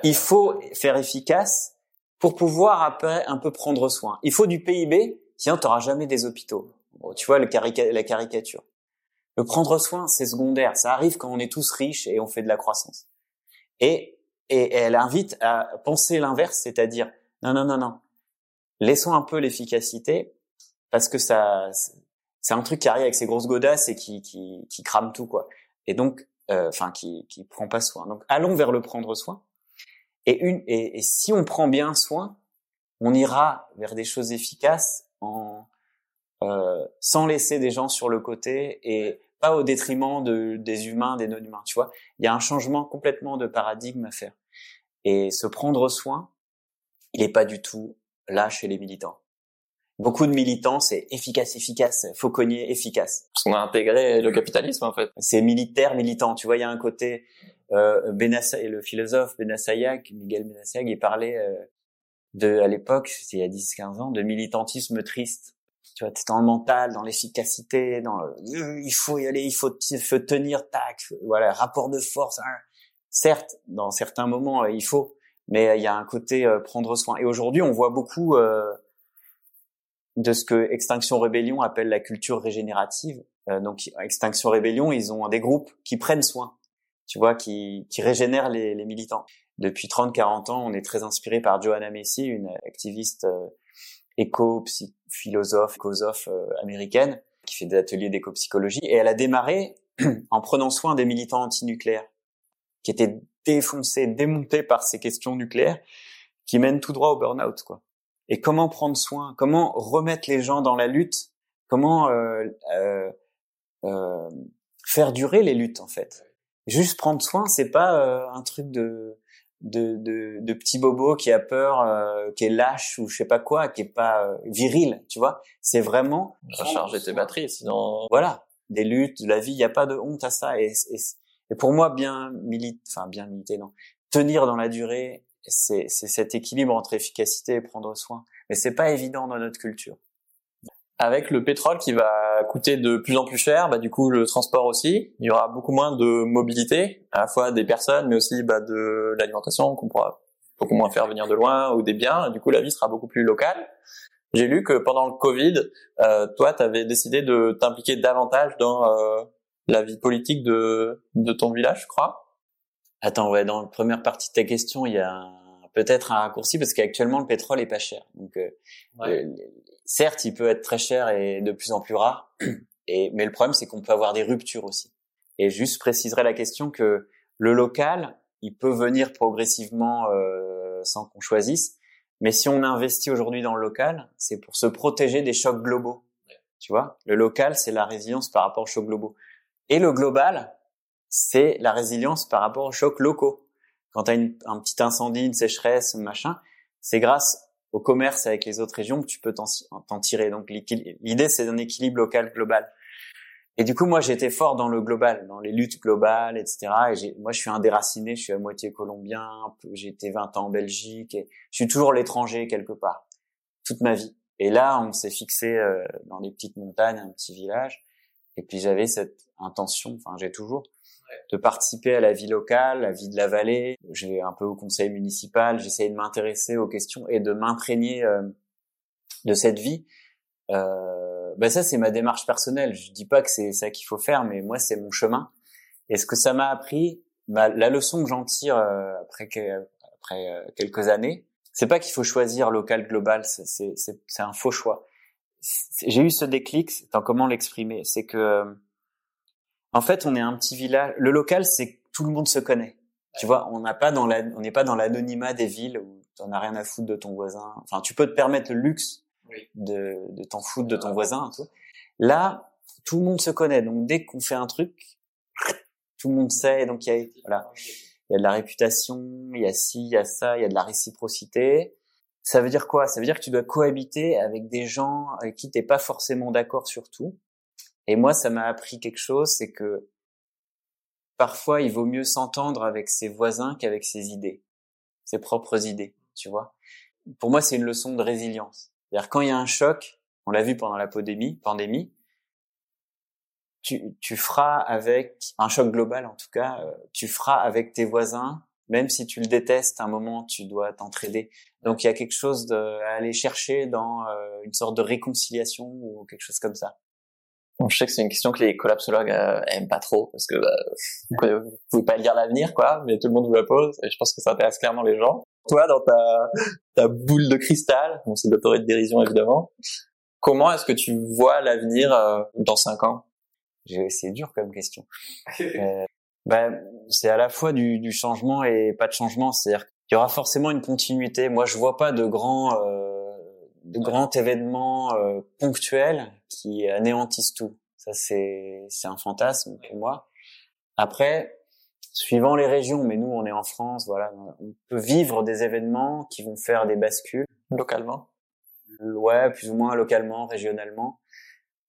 il faut faire efficace pour pouvoir après un peu prendre soin. Il faut du PIB, sinon tu n'auras jamais des hôpitaux. tu vois le la caricature. Le prendre soin, c'est secondaire. Ça arrive quand on est tous riches et on fait de la croissance. Et, et, elle invite à penser l'inverse, c'est-à-dire non, non, non, non. Laissons un peu l'efficacité parce que ça, c'est un truc qui arrive avec ses grosses godasses et qui, qui, qui crame tout quoi. Et donc, euh, enfin, qui, qui prend pas soin. Donc, allons vers le prendre soin et, une, et, si on prend bien soin, on ira vers des choses efficaces en, euh, sans laisser des gens sur le côté et pas au détriment de, des humains, des non-humains. Tu vois, il y a un changement complètement de paradigme à faire. Et se prendre soin, il n'est pas du tout là chez les militants. Beaucoup de militants, c'est efficace, efficace, faut cogner, efficace. Parce qu'on a intégré le capitalisme en fait. C'est militaire, militant. Tu vois, il y a un côté euh, le philosophe Benassayac, Miguel Benassayac, il parlait euh, de, à l'époque, c'était il y a 10-15 ans, de militantisme triste. Tu vois, dans le mental, dans l'efficacité, dans le, il faut y aller, il faut, il faut tenir, tac, voilà, rapport de force. Hein. Certes, dans certains moments, euh, il faut, mais il y a un côté euh, prendre soin. Et aujourd'hui, on voit beaucoup de ce que Extinction Rébellion appelle la culture régénérative. donc, Extinction Rébellion, ils ont des groupes qui prennent soin tu vois, qui, qui régénère les, les militants. Depuis 30-40 ans, on est très inspiré par Johanna Messi, une activiste euh, éco, philosophe, écosophe euh, américaine, qui fait des ateliers d'éco-psychologie, et elle a démarré <clears throat> en prenant soin des militants antinucléaires, qui étaient défoncés, démontés par ces questions nucléaires, qui mènent tout droit au burn-out, quoi. Et comment prendre soin, comment remettre les gens dans la lutte, comment euh, euh, euh faire durer les luttes, en fait? Juste prendre soin, c'est pas euh, un truc de de, de, de petit bobo qui a peur, euh, qui est lâche ou je sais pas quoi, qui est pas euh, viril, tu vois? C'est vraiment recharger tes batteries, sinon voilà, des luttes, de la vie, il y a pas de honte à ça. Et, et, pour moi, bien militer, enfin bien militer, non, tenir dans la durée, c'est cet équilibre entre efficacité et prendre soin. Mais c'est pas évident dans notre culture avec le pétrole qui va coûter de plus en plus cher, bah, du coup le transport aussi, il y aura beaucoup moins de mobilité, à la fois des personnes, mais aussi bah, de l'alimentation qu'on pourra beaucoup moins faire venir de loin ou des biens. du coup, la vie sera beaucoup plus locale. J'ai lu que pendant le Covid, euh, toi, tu avais décidé de t'impliquer davantage dans euh, la vie politique de, de ton village, je crois. Attends, ouais, dans la première partie de ta question, il y a peut-être un raccourci parce qu'actuellement le pétrole est pas cher. Donc, euh, euh, certes, il peut être très cher et de plus en plus rare. <clears throat> Et mais le problème, c'est qu'on peut avoir des ruptures aussi. Et juste préciserai la question que le local, il peut venir progressivement euh, sans qu'on choisisse. Mais si on investit aujourd'hui dans le local, c'est pour se protéger des chocs globaux. Tu vois, le local, c'est la résilience par rapport aux chocs globaux. Et le global, c'est la résilience par rapport aux chocs locaux. Quand tu as un petit incendie, une sécheresse, machin, c'est grâce au commerce avec les autres régions que tu peux t'en tirer. Donc l'idée, c'est d'un équilibre local global. Et du coup, moi, j'étais fort dans le global, dans les luttes globales, etc. Et moi, je suis un déraciné, je suis à moitié colombien, j'ai été 20 ans en Belgique, et je suis toujours l'étranger quelque part, toute ma vie. Et là, on s'est fixé euh, dans des petites montagnes, un petit village, et puis j'avais cette intention, enfin j'ai toujours, de participer à la vie locale, la vie de la vallée. J'ai un peu au conseil municipal, j'essayais de m'intéresser aux questions et de m'imprégner euh, de cette vie. Euh, ben ça, c'est ma démarche personnelle. Je dis pas que c'est ça qu'il faut faire, mais moi, c'est mon chemin. Et ce que ça m'a appris, bah, la leçon que j'en tire euh, après, après euh, quelques années, c'est pas qu'il faut choisir local global, c'est un faux choix. J'ai eu ce déclic, comment l'exprimer C'est que en fait, on est un petit village. Le local, c'est tout le monde se connaît. Tu vois, on n'a pas dans la, on n'est pas dans l'anonymat des villes où t'en as rien à foutre de ton voisin. Enfin, tu peux te permettre le luxe de, de t'en foutre de ton voisin. Tout. Là, tout le monde se connaît. Donc, dès qu'on fait un truc, tout le monde sait. Donc, il y a, voilà, il y a de la réputation, il y a ci, il y a ça, il y a de la réciprocité. Ça veut dire quoi? Ça veut dire que tu dois cohabiter avec des gens avec qui t'es pas forcément d'accord sur tout et moi, ça m'a appris quelque chose, c'est que parfois, il vaut mieux s'entendre avec ses voisins qu'avec ses idées, ses propres idées, tu vois. Pour moi, c'est une leçon de résilience. C'est-à-dire quand il y a un choc, on l'a vu pendant la pandémie, tu, tu feras avec un choc global en tout cas, euh, tu feras avec tes voisins, même si tu le détestes, à un moment tu dois t'entraider. Donc il y a quelque chose de, à aller chercher dans euh, une sorte de réconciliation ou quelque chose comme ça. Bon, je sais que c'est une question que les collapsologues euh, aiment pas trop parce que bah, vous pouvez pas lire l'avenir, quoi, mais tout le monde vous la pose et je pense que ça intéresse clairement les gens. Toi, dans ta, ta boule de cristal, bon, c'est de de dérision évidemment, comment est-ce que tu vois l'avenir euh, dans cinq ans? C'est dur comme question. <laughs> euh, ben, c'est à la fois du, du, changement et pas de changement, c'est-à-dire qu'il y aura forcément une continuité. Moi, je vois pas de grands euh, de grands événements euh, ponctuels qui anéantissent tout. Ça, c'est c'est un fantasme pour moi. Après, suivant les régions, mais nous, on est en France, voilà, on peut vivre des événements qui vont faire des bascules localement? Ouais, plus ou moins localement, régionalement.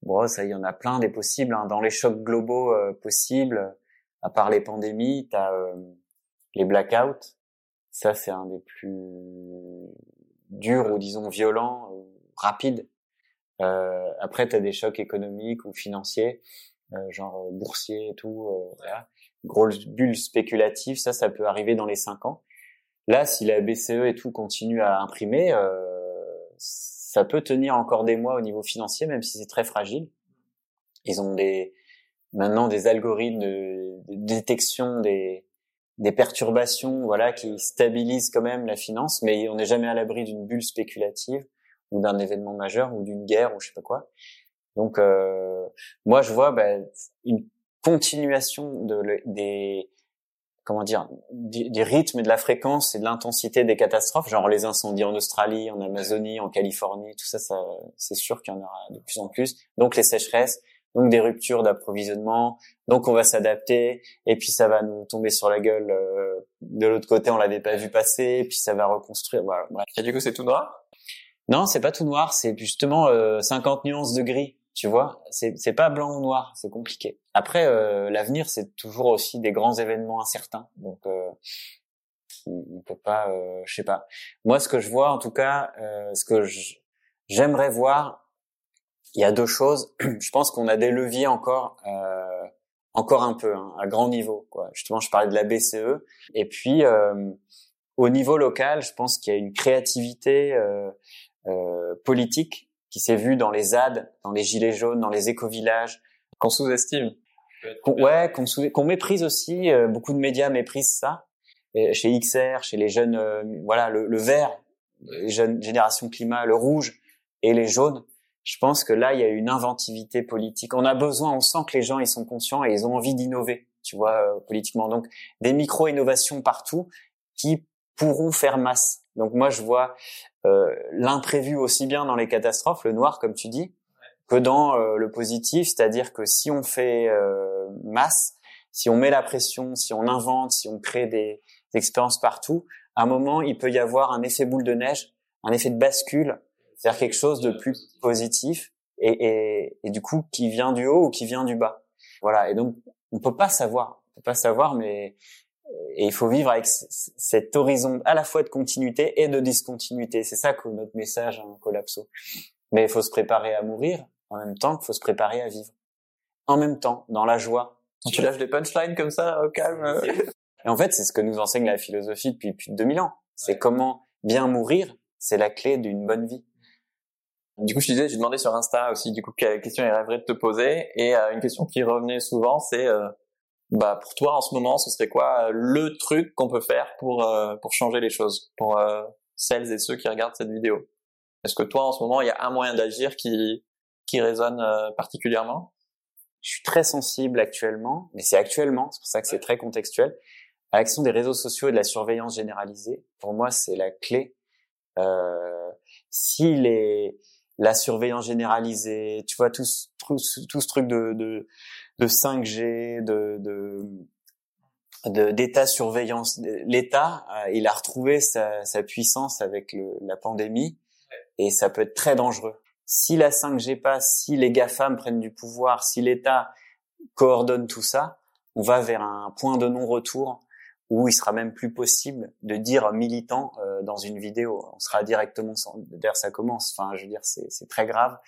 Bon, ça, il y en a plein des possibles. Hein. Dans les chocs globaux euh, possibles, à part les pandémies, t'as euh, les blackouts. Ça, c'est un des plus dur ou disons violent, ou rapide. Euh, après, tu as des chocs économiques ou financiers, euh, genre euh, boursier et tout. Euh, voilà. Grosse bulle spéculative, ça, ça peut arriver dans les cinq ans. Là, si la BCE et tout continue à imprimer, euh, ça peut tenir encore des mois au niveau financier, même si c'est très fragile. Ils ont des maintenant des algorithmes de, de détection des des perturbations voilà qui stabilisent quand même la finance mais on n'est jamais à l'abri d'une bulle spéculative ou d'un événement majeur ou d'une guerre ou je sais pas quoi. Donc euh, moi je vois bah, une continuation de des comment dire des, rythmes et de la fréquence et de l'intensité des catastrophes genre les incendies en Australie en Amazonie en Californie tout ça ça c'est sûr qu'il y en aura de plus en plus. Donc les sécheresses donc des ruptures d'approvisionnement, donc on va s'adapter, et puis ça va nous tomber sur la gueule euh, de l'autre côté, on l'avait pas vu passer, et puis ça va reconstruire. Voilà. Et du coup, c'est tout noir? Non, c'est pas tout noir, c'est justement euh, 50 nuances de gris. Tu vois, c'est c'est pas blanc ou noir, c'est compliqué. Après, euh, l'avenir, c'est toujours aussi des grands événements incertains, donc euh, on peut pas, euh, je sais pas. Moi, ce que je vois, en tout cas, ce que j'aimerais voir, il y a deux choses. <clears throat> Je pense qu'on a des leviers encore, euh, encore un peu, hein, à grand niveau. Quoi. Justement, je parlais de la BCE. Et puis, euh, au niveau local, je pense qu'il y a une créativité, euh, euh, politique qui s'est vu dans les ZAD, dans les gilets jaunes, dans les éco-villages. Qu'on sous-estime. ouais, qu'on sous qu'on méprise aussi. Euh, beaucoup de médias méprisent ça. Et chez XR, chez les jeunes, euh, voilà, le, le vert, les jeunes générations climat, le rouge et les jaunes. Je pense que là, il y a une inventivité politique. On a besoin, on sent que les gens ils sont conscients et ils ont envie d'innover, tu vois, euh, politiquement. Donc des micro-innovations partout qui pourront faire masse. Donc moi, je vois euh, l'imprévu aussi bien dans les catastrophes, le noir comme tu dis, que dans euh, le positif, c'est-à-dire que si on fait euh, masse, si on met la pression, si on invente, si on crée des, des, expériences partout, à un moment, il peut y avoir un effet boule de neige, un effet de bascule vers quelque chose de plus positif et, et, et, du coup qui vient du haut ou qui vient du bas. Voilà. Et donc, on peut pas savoir, on peut pas savoir, mais et il faut vivre avec cet horizon à la fois de continuité et de discontinuité. C'est ça que notre message, un collapso. Mais il faut se préparer à mourir en même temps qu'il faut se préparer à vivre. En même temps, dans la joie. Tu lâches des punchlines comme ça, au calme. Et en fait, c'est ce que nous enseigne la philosophie depuis plus de 2000 ans. C'est comment bien mourir, c'est la clé d'une bonne vie. Du coup, je disais, j'ai demandé sur Insta aussi, du coup, quelle question il rêverait de te poser. Et euh, une question qui revenait souvent, c'est euh, bah pour toi en ce moment, ce serait quoi euh, le truc qu'on peut faire pour euh, pour changer les choses pour euh, celles et ceux qui regardent cette vidéo? Est-ce que toi en ce moment, il y a un moyen d'agir qui qui résonne particulièrement? Je suis très sensible actuellement, mais c'est actuellement, c'est pour ça que c'est très contextuel. À l'action des réseaux sociaux et de la surveillance généralisée, pour moi, c'est la clé. Euh, si les la surveillance généralisée, tu vois tout, tout, tout ce truc de, de de 5G, de, de d'état surveillance. L'État, euh, il a retrouvé sa, sa puissance avec le, la pandémie et ça peut être très dangereux. Si la 5G passe, si les GAFAM prennent du pouvoir, si l'État coordonne tout ça, on va vers un point de non-retour où il sera même plus possible de dire militant euh, dans une vidéo. On sera directement d'ailleurs ça commence. Enfin, je veux dire, c'est très grave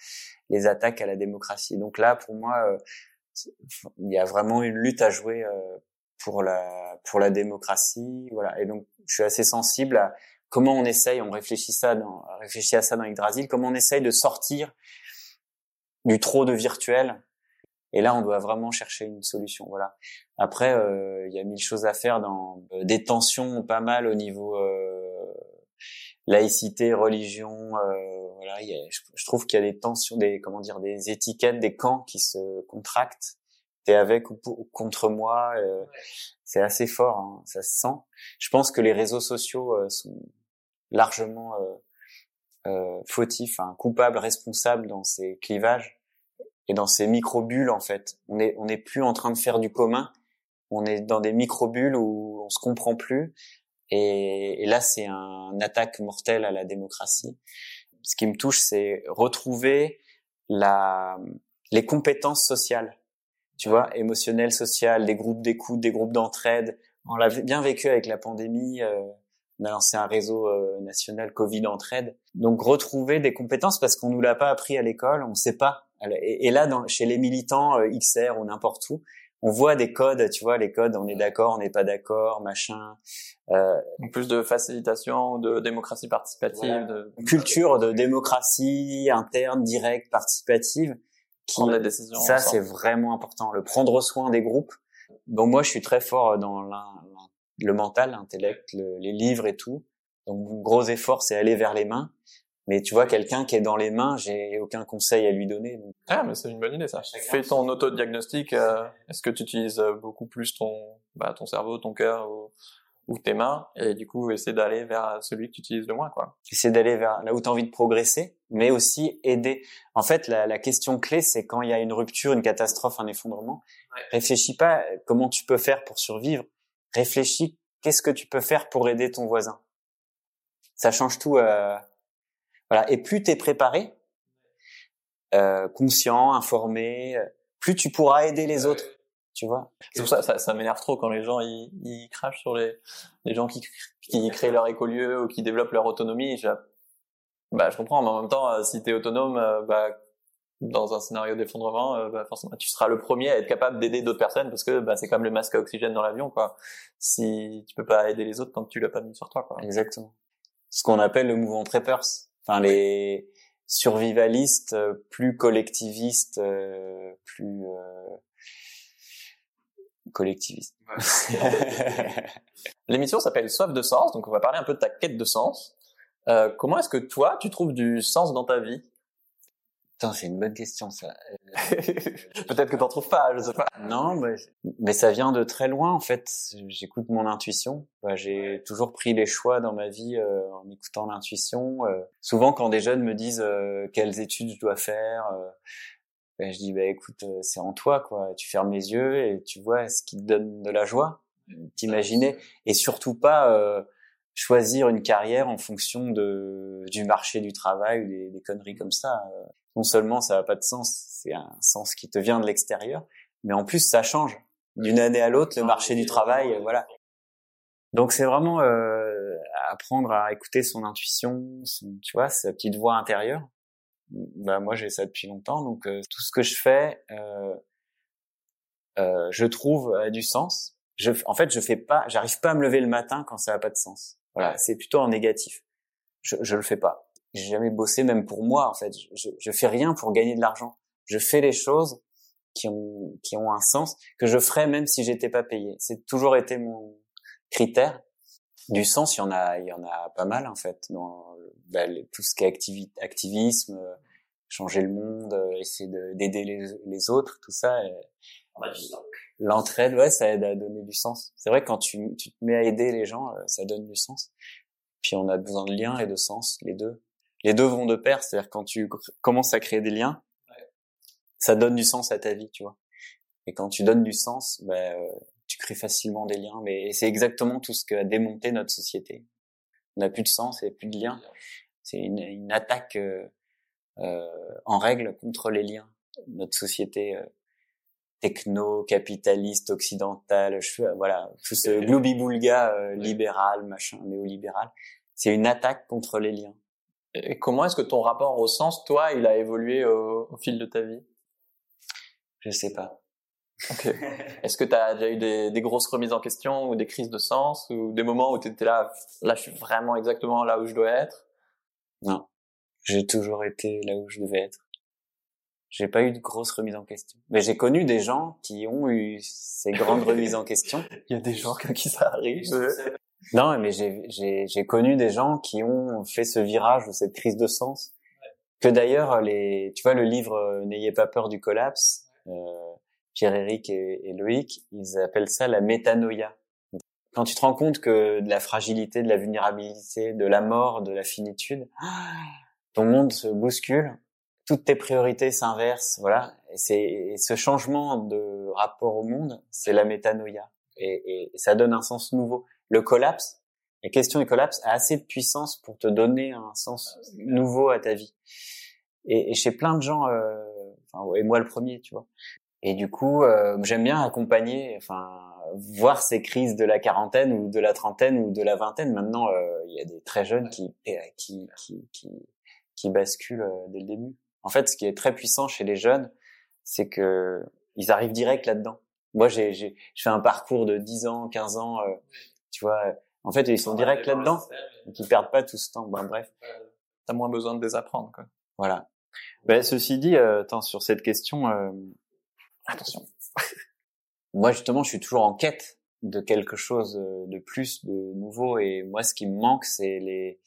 les attaques à la démocratie. Donc là, pour moi, euh, il y a vraiment une lutte à jouer euh, pour la pour la démocratie, voilà. Et donc je suis assez sensible à comment on essaye, on réfléchit ça, dans, réfléchit à ça dans Yggdrasil, comment on essaye de sortir du trop de virtuel. Et là, on doit vraiment chercher une solution. Voilà. Après, euh, il y a mille choses à faire dans euh, des tensions pas mal au niveau laïcité, religion. voilà, y a, je, trouve qu'il y a des tensions, des comment dire, des étiquettes, des camps qui se contractent t'es avec ou, contre moi. Euh, c'est assez fort, hein, ça se sent. Je pense que les réseaux sociaux euh, sont largement euh, euh, fautifs, hein, coupables, responsables dans ces clivages et dans ces micro-bulles en fait. On est on n'est plus en train de faire du commun. On est dans des micro-bulles où on se comprend plus. Et, là, c'est un, attaque mortelle à la démocratie. Ce qui me touche, c'est retrouver la, les compétences sociales tu vois, émotionnel, social, des groupes d'écoute, des groupes d'entraide. On l'a bien vécu avec la pandémie. Euh, on a lancé un réseau euh, national Covid entraide. Donc retrouver des compétences parce qu'on nous l'a pas appris à l'école, on sait pas. Et, là, dans, chez les militants euh, XR ou n'importe où, on voit des codes, tu vois, les codes, on est d'accord, on n'est pas d'accord, machin. Euh, plus de facilitation, de démocratie participative, de culture de démocratie interne, directe, participative prendre la décision. Ça, c'est vraiment important. Le prendre soin des groupes. Bon, moi, je suis très fort dans le mental, l'intellect, les livres et tout. Donc, mon gros effort, c'est aller vers les mains. Mais tu vois, quelqu'un qui est dans les mains, j'ai aucun conseil à lui donner. Ah, mais c'est une bonne idée ça. Fais ton autodiagnostic. Euh, Est-ce que tu utilises beaucoup plus ton, bah, ton cerveau, ton cœur ou, ou tes mains et du coup essaie d'aller vers celui que tu utilises le moins quoi. Essaie d'aller vers là où tu as envie de progresser, mais aussi aider. En fait, la, la question clé c'est quand il y a une rupture, une catastrophe, un effondrement, ouais. réfléchis pas comment tu peux faire pour survivre, réfléchis qu'est-ce que tu peux faire pour aider ton voisin? Ça change tout euh... voilà, et plus tu es préparé, euh, conscient, informé, plus tu pourras aider les autres tu vois? C'est pour ça, ça, ça m'énerve trop quand les gens ils, ils crachent sur les, les gens qui, qui créent leur écolieu ou qui développent leur autonomie. Je, bah, je comprends, mais en même temps, euh, si t'es autonome, euh, bah, dans un scénario d'effondrement, euh, bah, forcément, tu seras le premier à être capable d'aider d'autres personnes parce que bah, c'est comme le masque à oxygène dans l'avion, quoi. Si tu peux pas aider les autres tant que tu l'as pas mis sur toi, quoi. Exactement. Ce qu'on appelle le mouvement preppers. Enfin, les survivalistes, plus collectivistes, plus collectivistes. <laughs> L'émission s'appelle Soif de sens, donc on va parler un peu de ta quête de sens. Euh, comment est-ce que toi, tu trouves du sens dans ta vie? C'est une bonne question ça. <laughs> Peut-être que t'en trouves pas, je sais pas. Non, mais, mais ça vient de très loin en fait. J'écoute mon intuition. Bah, j'ai toujours pris les choix dans ma vie euh, en écoutant l'intuition. Euh, souvent, quand des jeunes me disent euh, quelles études je dois faire, bah, je dis bah écoute, c'est en toi quoi. Tu fermes les yeux et tu vois ce qui te donne de la joie. T'imaginer et surtout pas choisir une carrière en fonction de du marché du travail ou des, des conneries comme ça non seulement ça n'a pas de sens, c'est un sens qui te vient de l'extérieur, mais en plus ça change d'une année à l'autre le marché du travail, voilà. Donc c'est vraiment euh, apprendre à écouter son intuition, tu vois, sa petite voix intérieure. Bah moi j'ai ça depuis longtemps, donc euh, tout ce que je fais, euh, euh, je trouve a du sens. Je, en fait, je fais pas, j'arrive pas à me lever le matin quand ça a pas de sens. Voilà, c'est plutôt en négatif. Je, je le fais pas j'ai jamais bossé même pour moi en fait. Je, je fais rien pour gagner de l'argent. Je fais les choses qui ont qui ont un sens que je ferais même si j'étais pas payé. C'est toujours été mon critère. Du sens, il y en a il y en a pas mal en fait dans bah, tout ce qui est activisme, euh, changer le monde, essayer d'aider les, les, autres, tout ça. L'entraide, ouais, ça aide à donner du sens. C'est vrai que quand tu, tu te mets à aider les gens, euh, ça donne du sens. Puis on a besoin de liens et de sens, les deux les deux vont de pair, c'est-à-dire quand tu commences à créer des liens, ça donne du sens à ta vie, tu vois. Et quand tu donnes du sens, ben, euh, tu crées facilement des liens. Mais c'est exactement tout ce qu'a démonté notre société. On n'a plus de sens et plus de liens. C'est une, une, attaque euh, euh, en règle contre les liens. Notre société euh, techno-capitaliste occidentale, je, voilà, tout ce gloubi-boulga libéral, machin, néolibéral, c'est une attaque contre les liens. Et comment est-ce que ton rapport au sens, toi, il a évolué au, fil de ta vie? Je sais pas. Okay. <laughs> Est-ce que tu as déjà eu des, des, grosses remises en question ou des crises de sens ou des moments où tu étais là, là je suis vraiment exactement là où je dois être? Non, j'ai toujours été là où je devais être. J'ai pas eu de grosses remises en question. Mais j'ai connu des gens qui ont eu ces grandes <laughs> remises en question. Il y a des gens qui ça arrive. Non, mais j'ai connu des gens qui ont fait ce virage ou cette crise de sens. Que d'ailleurs, les, tu vois, le livre euh, N'ayez pas peur du collapse, euh, Pierre-Éric et, Loïc, ils appellent ça la métanoïa. Quand tu te rends compte que de la fragilité, de la vulnérabilité, de la mort, de la finitude, ton monde se bouscule, toutes tes priorités s'inversent, voilà. Et, c'est ce changement de rapport au monde, c'est la métanoïa. Et, et, ça donne un sens nouveau le collapse, la question du collapse a assez de puissance pour te donner un sens nouveau à ta vie. Et, et chez plein de gens, euh, et moi le premier, tu vois. Et du coup, euh, j'aime bien accompagner, enfin, voir ces crises de la quarantaine ou de la trentaine ou de la vingtaine. Maintenant, euh, il y a des très jeunes qui qui qui qui, qui basculent euh, dès le début. En fait, ce qui est très puissant chez les jeunes, c'est que ils arrivent direct là-dedans. Moi, j'ai j'ai je fais un parcours de 10 ans, 15 ans tu vois, en fait, ils sont directs là-dedans, donc ils perdent pas tout ce temps. Ben, bref. T'as moins besoin de désapprendre, quoi. Voilà. Ben, ceci dit, euh, attends, sur cette question, euh, attention. <laughs> moi, justement, je suis toujours en quête de quelque chose de plus, de nouveau, et moi, ce qui me manque, c'est les,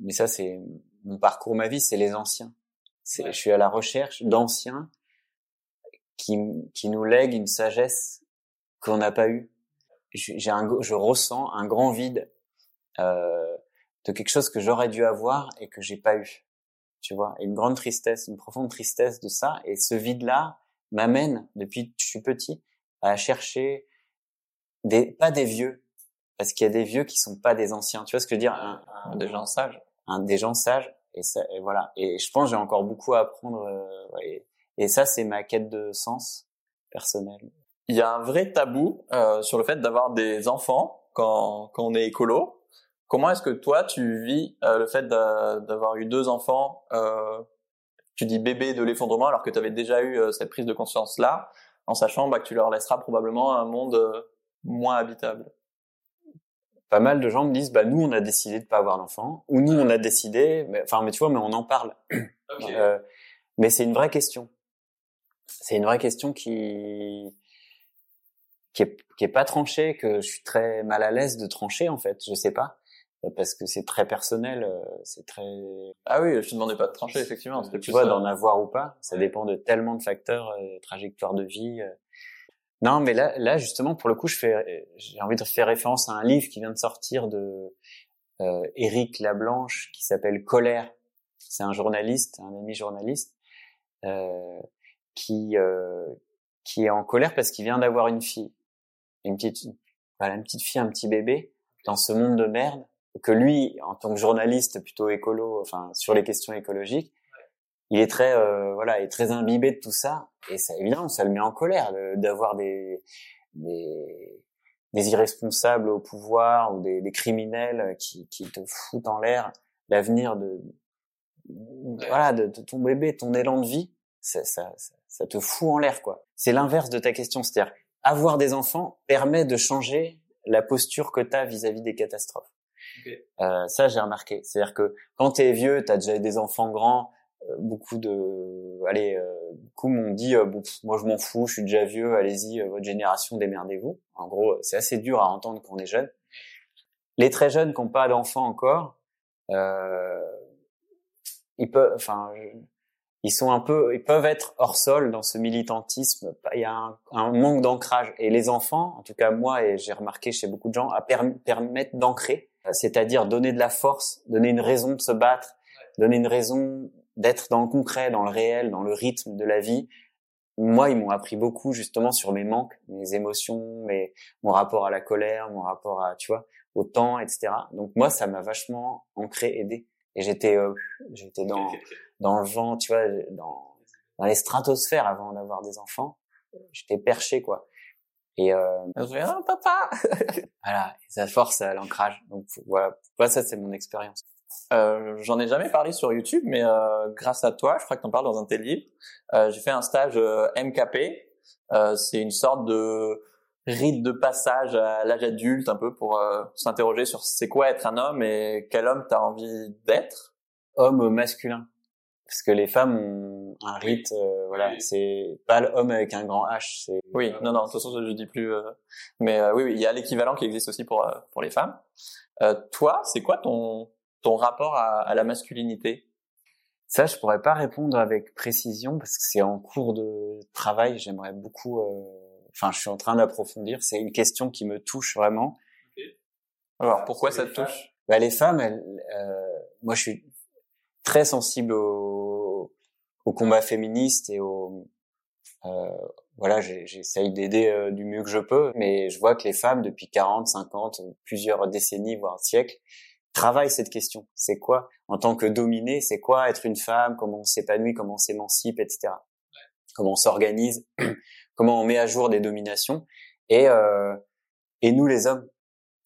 mais ça, c'est mon parcours, ma vie, c'est les anciens. C'est, je suis à la recherche d'anciens qui, qui nous lèguent une sagesse qu'on n'a pas eue j'ai un, je ressens un grand vide euh, de quelque chose que j'aurais dû avoir et que j'ai pas eu. Tu vois, une grande tristesse, une profonde tristesse de ça. Et ce vide-là m'amène depuis que je suis petit à chercher des pas des vieux, parce qu'il y a des vieux qui sont pas des anciens. Tu vois ce que je veux dire? Un, Des gens sages. Un, des gens sages. Et, ça, et voilà. Et je pense j'ai encore beaucoup à apprendre. Euh, et, et ça, c'est ma quête de sens personnel il y a un vrai tabou euh, sur le fait d'avoir des enfants quand, quand on est écolo. Comment est-ce que toi tu vis euh, le fait d'avoir eu deux enfants euh, Tu dis bébé de l'effondrement alors que tu avais déjà eu euh, cette prise de conscience là, en sachant bah, que tu leur laisseras probablement un monde euh, moins habitable? pas mal de gens me disent, bah nous on a décidé de pas avoir d'enfants, ou nous on a décidé, mais, enfin mais tu vois, mais on en parle. <clears throat> Euh, mais c'est une vraie question. C'est une vraie question qui qui est, qui est pas tranchée, que je suis très mal à l'aise de trancher en fait. Je sais pas parce que c'est très personnel, euh, c'est très. Ah oui, je te demandais pas de trancher effectivement. Tu vois, d'en avoir ou pas, ça dépend de tellement de facteurs, euh, trajectoire de vie. Euh. Non, mais là, là justement, pour le coup, je fais, j'ai envie de faire référence à un livre qui vient de sortir de euh, Éric Lablanche, qui s'appelle Colère. C'est un journaliste, un ami journaliste, euh, qui qui est en colère parce qu'il vient d'avoir une fille, une petite, voilà, une petite fille, un petit bébé dans ce monde de merde que lui, en tant que journaliste plutôt écolo, enfin sur les questions écologiques, il est très euh, voilà, il est très imbibé de tout ça. Et ça évidemment ça le met en colère d'avoir des, des des irresponsables au pouvoir ou des, des criminels qui, qui te foutent en l'air l'avenir de voilà de, ton bébé, ton élan de vie, ça, ça, ça te fout en l'air quoi. C'est l'inverse de ta question, c'est-à-dire avoir des enfants permet de changer la posture que tu as vis-à-vis des catastrophes. Euh, ça, j'ai remarqué. C'est-à-dire que quand tu es vieux, tu as déjà des enfants grands, euh, beaucoup de... Allez, euh, beaucoup m'ont dit, euh, bon, moi je m'en fous, je suis déjà vieux, allez-y, votre génération, démerdez-vous. En gros, c'est assez dur à entendre quand on est jeune. Les très jeunes qui n'ont pas d'enfants encore, ils peuvent... Enfin, ils sont un peu, ils peuvent être hors sol dans ce militantisme. Il y a un, manque d'ancrage. Et les enfants, en tout cas moi, et j'ai remarqué chez beaucoup de gens, à permettre d'ancrer c'est-à-dire donner de la force, donner une raison de se battre, donner une raison d'être dans le concret, dans le réel, dans le rythme de la vie. Moi, ils m'ont appris beaucoup justement sur mes manques, mes émotions, mon rapport à la colère, mon rapport à, tu vois, au temps, etc. Donc moi, ça m'a vachement ancré, aidé. Et j'étais, euh, j'étais dans dans le vent, tu vois, dans dans les stratosphères avant d'avoir des enfants. J'étais perché, quoi. Et euh, je papa. <laughs> voilà, et ça force à l'ancrage. Donc voilà, ça c'est mon expérience. Euh, J'en ai jamais parlé sur YouTube, mais euh, grâce à toi, je crois que t'en parles dans un tel livre. Euh, j'ai fait un stage euh, MKP. Euh, c'est une sorte de rite de passage à l'âge adulte, un peu pour s'interroger sur c'est quoi être un homme et quel homme t'as envie d'être. Homme masculin parce que les femmes ont un rite, euh, voilà, c'est pas l'homme avec un grand H. C'est oui, non, non, de toute façon je dis plus, euh, mais euh, oui, oui, il y a l'équivalent qui existe aussi pour pour les femmes. toi, c'est quoi ton ton rapport à, à, la masculinité? Ça, je pourrais pas répondre avec précision parce que c'est en cours de travail. J'aimerais beaucoup, enfin, je suis en train d'approfondir. C'est une question qui me touche vraiment. Alors, pourquoi ça te touche? bah, Les femmes, elles, moi, je suis très sensible au au combat féministe et au euh, voilà, j'essaye d'aider euh, du mieux que je peux, mais je vois que les femmes depuis 40, 50, plusieurs décennies, voire siècles, travaillent cette question. C'est quoi, en tant que dominée, c'est quoi être une femme, comment on s'épanouit, comment on s'émancipe, etc. Comment on s'organise, comment on met à jour des dominations. Et, euh, et nous, les hommes,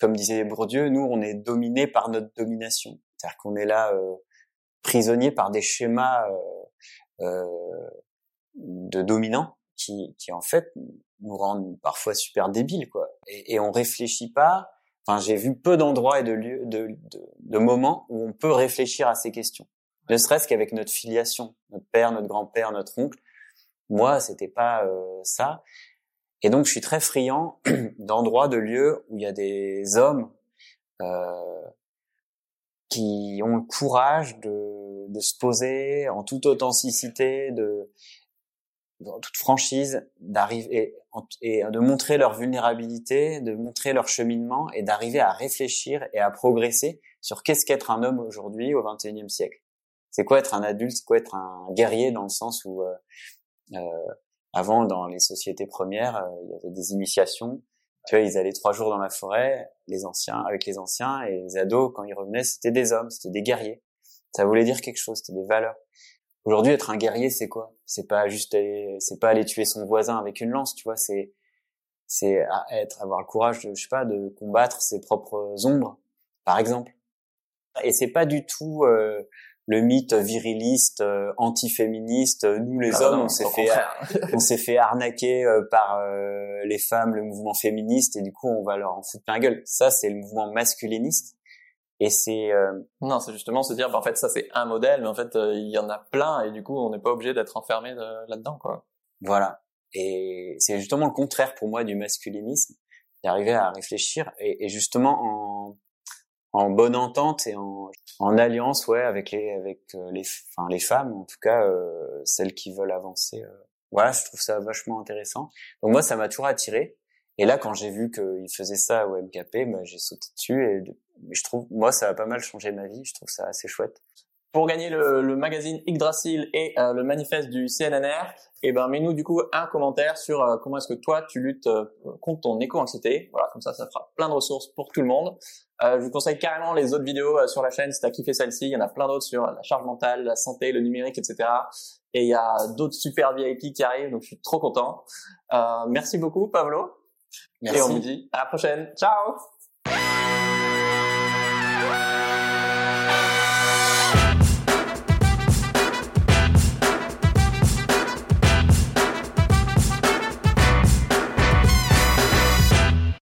comme disait Bourdieu, nous, on est dominés par notre domination. C'est-à-dire qu'on est là euh, prisonniers par des schémas euh, euh, de dominants qui, qui en fait nous rendent parfois super débiles quoi. Et, et on réfléchit pas. Enfin, j'ai vu peu d'endroits et de lieux, de, de, de, moments où on peut réfléchir à ces questions. Ne serait-ce qu'avec notre filiation, notre père, notre grand-père, notre oncle. Moi, c'était pas euh, ça. Et donc, je suis très friand <clears throat> d'endroits, de lieux où il y a des hommes euh, qui ont le courage de, de se poser en toute authenticité, de, en toute franchise, d'arriver et, de montrer leur vulnérabilité, de montrer leur cheminement et d'arriver à réfléchir et à progresser sur qu'est-ce qu'être un homme aujourd'hui au XXIe siècle. C'est quoi être un adulte, c'est quoi être un guerrier dans le sens où euh, avant dans les sociétés premières, euh, il y avait des initiations, tu vois, ils allaient trois jours dans la forêt, les anciens, avec les anciens, et les ados, quand ils revenaient, c'était des hommes, c'était des guerriers. Ça voulait dire quelque chose, c'était des valeurs. Aujourd'hui, être un guerrier, c'est quoi? C'est pas juste, c'est pas aller tuer son voisin avec une lance, tu vois. C'est, c'est être, avoir le courage de, je sais pas, de combattre ses propres ombres, par exemple. Et c'est pas du tout euh, le mythe viriliste, euh, anti-féministe. Nous les Ah hommes, non, on s'est fait <laughs> on s'est fait arnaquer euh, par euh, les femmes, le mouvement féministe, et du coup on va leur en foutre plein la gueule. Ça c'est le mouvement masculiniste, et c'est euh, Non, c'est justement se dire, bah, en fait, ça c'est un modèle, mais en fait, euh, il y en a plein, et du coup, on n'est pas obligé d'être enfermé de- là-dedans, quoi. Voilà. Et c'est justement le contraire pour moi du masculinisme, d'arriver à réfléchir et, et justement en, en bonne entente et en, en alliance, ouais, avec les, avec euh, les, enfin les femmes, en tout cas euh, celles qui veulent avancer. euh. Je trouve ça vachement intéressant. Donc moi, ça m'a toujours attiré. Et là, quand j'ai vu qu'ils faisaient ça au MKP, bah, j'ai sauté dessus et je trouve, moi, ça a pas mal changé ma vie. Je trouve ça assez chouette. Pour gagner le, le magazine Yggdrasil et euh, le manifeste du CNNR, eh ben, mets-nous du coup un commentaire sur euh, comment est-ce que toi tu luttes euh, contre ton éco-anxiété. Voilà, comme ça, ça fera plein de ressources pour tout le monde. Euh, je vous conseille carrément les autres vidéos euh, sur la chaîne si t'as kiffé celle-ci. Il y en a plein d'autres sur la charge mentale, la santé, le numérique, etc. Et il y a d'autres super VIP qui arrivent, donc je suis trop content. Euh, merci beaucoup, Pablo. Merci. Et on vous dit à la prochaine. Ciao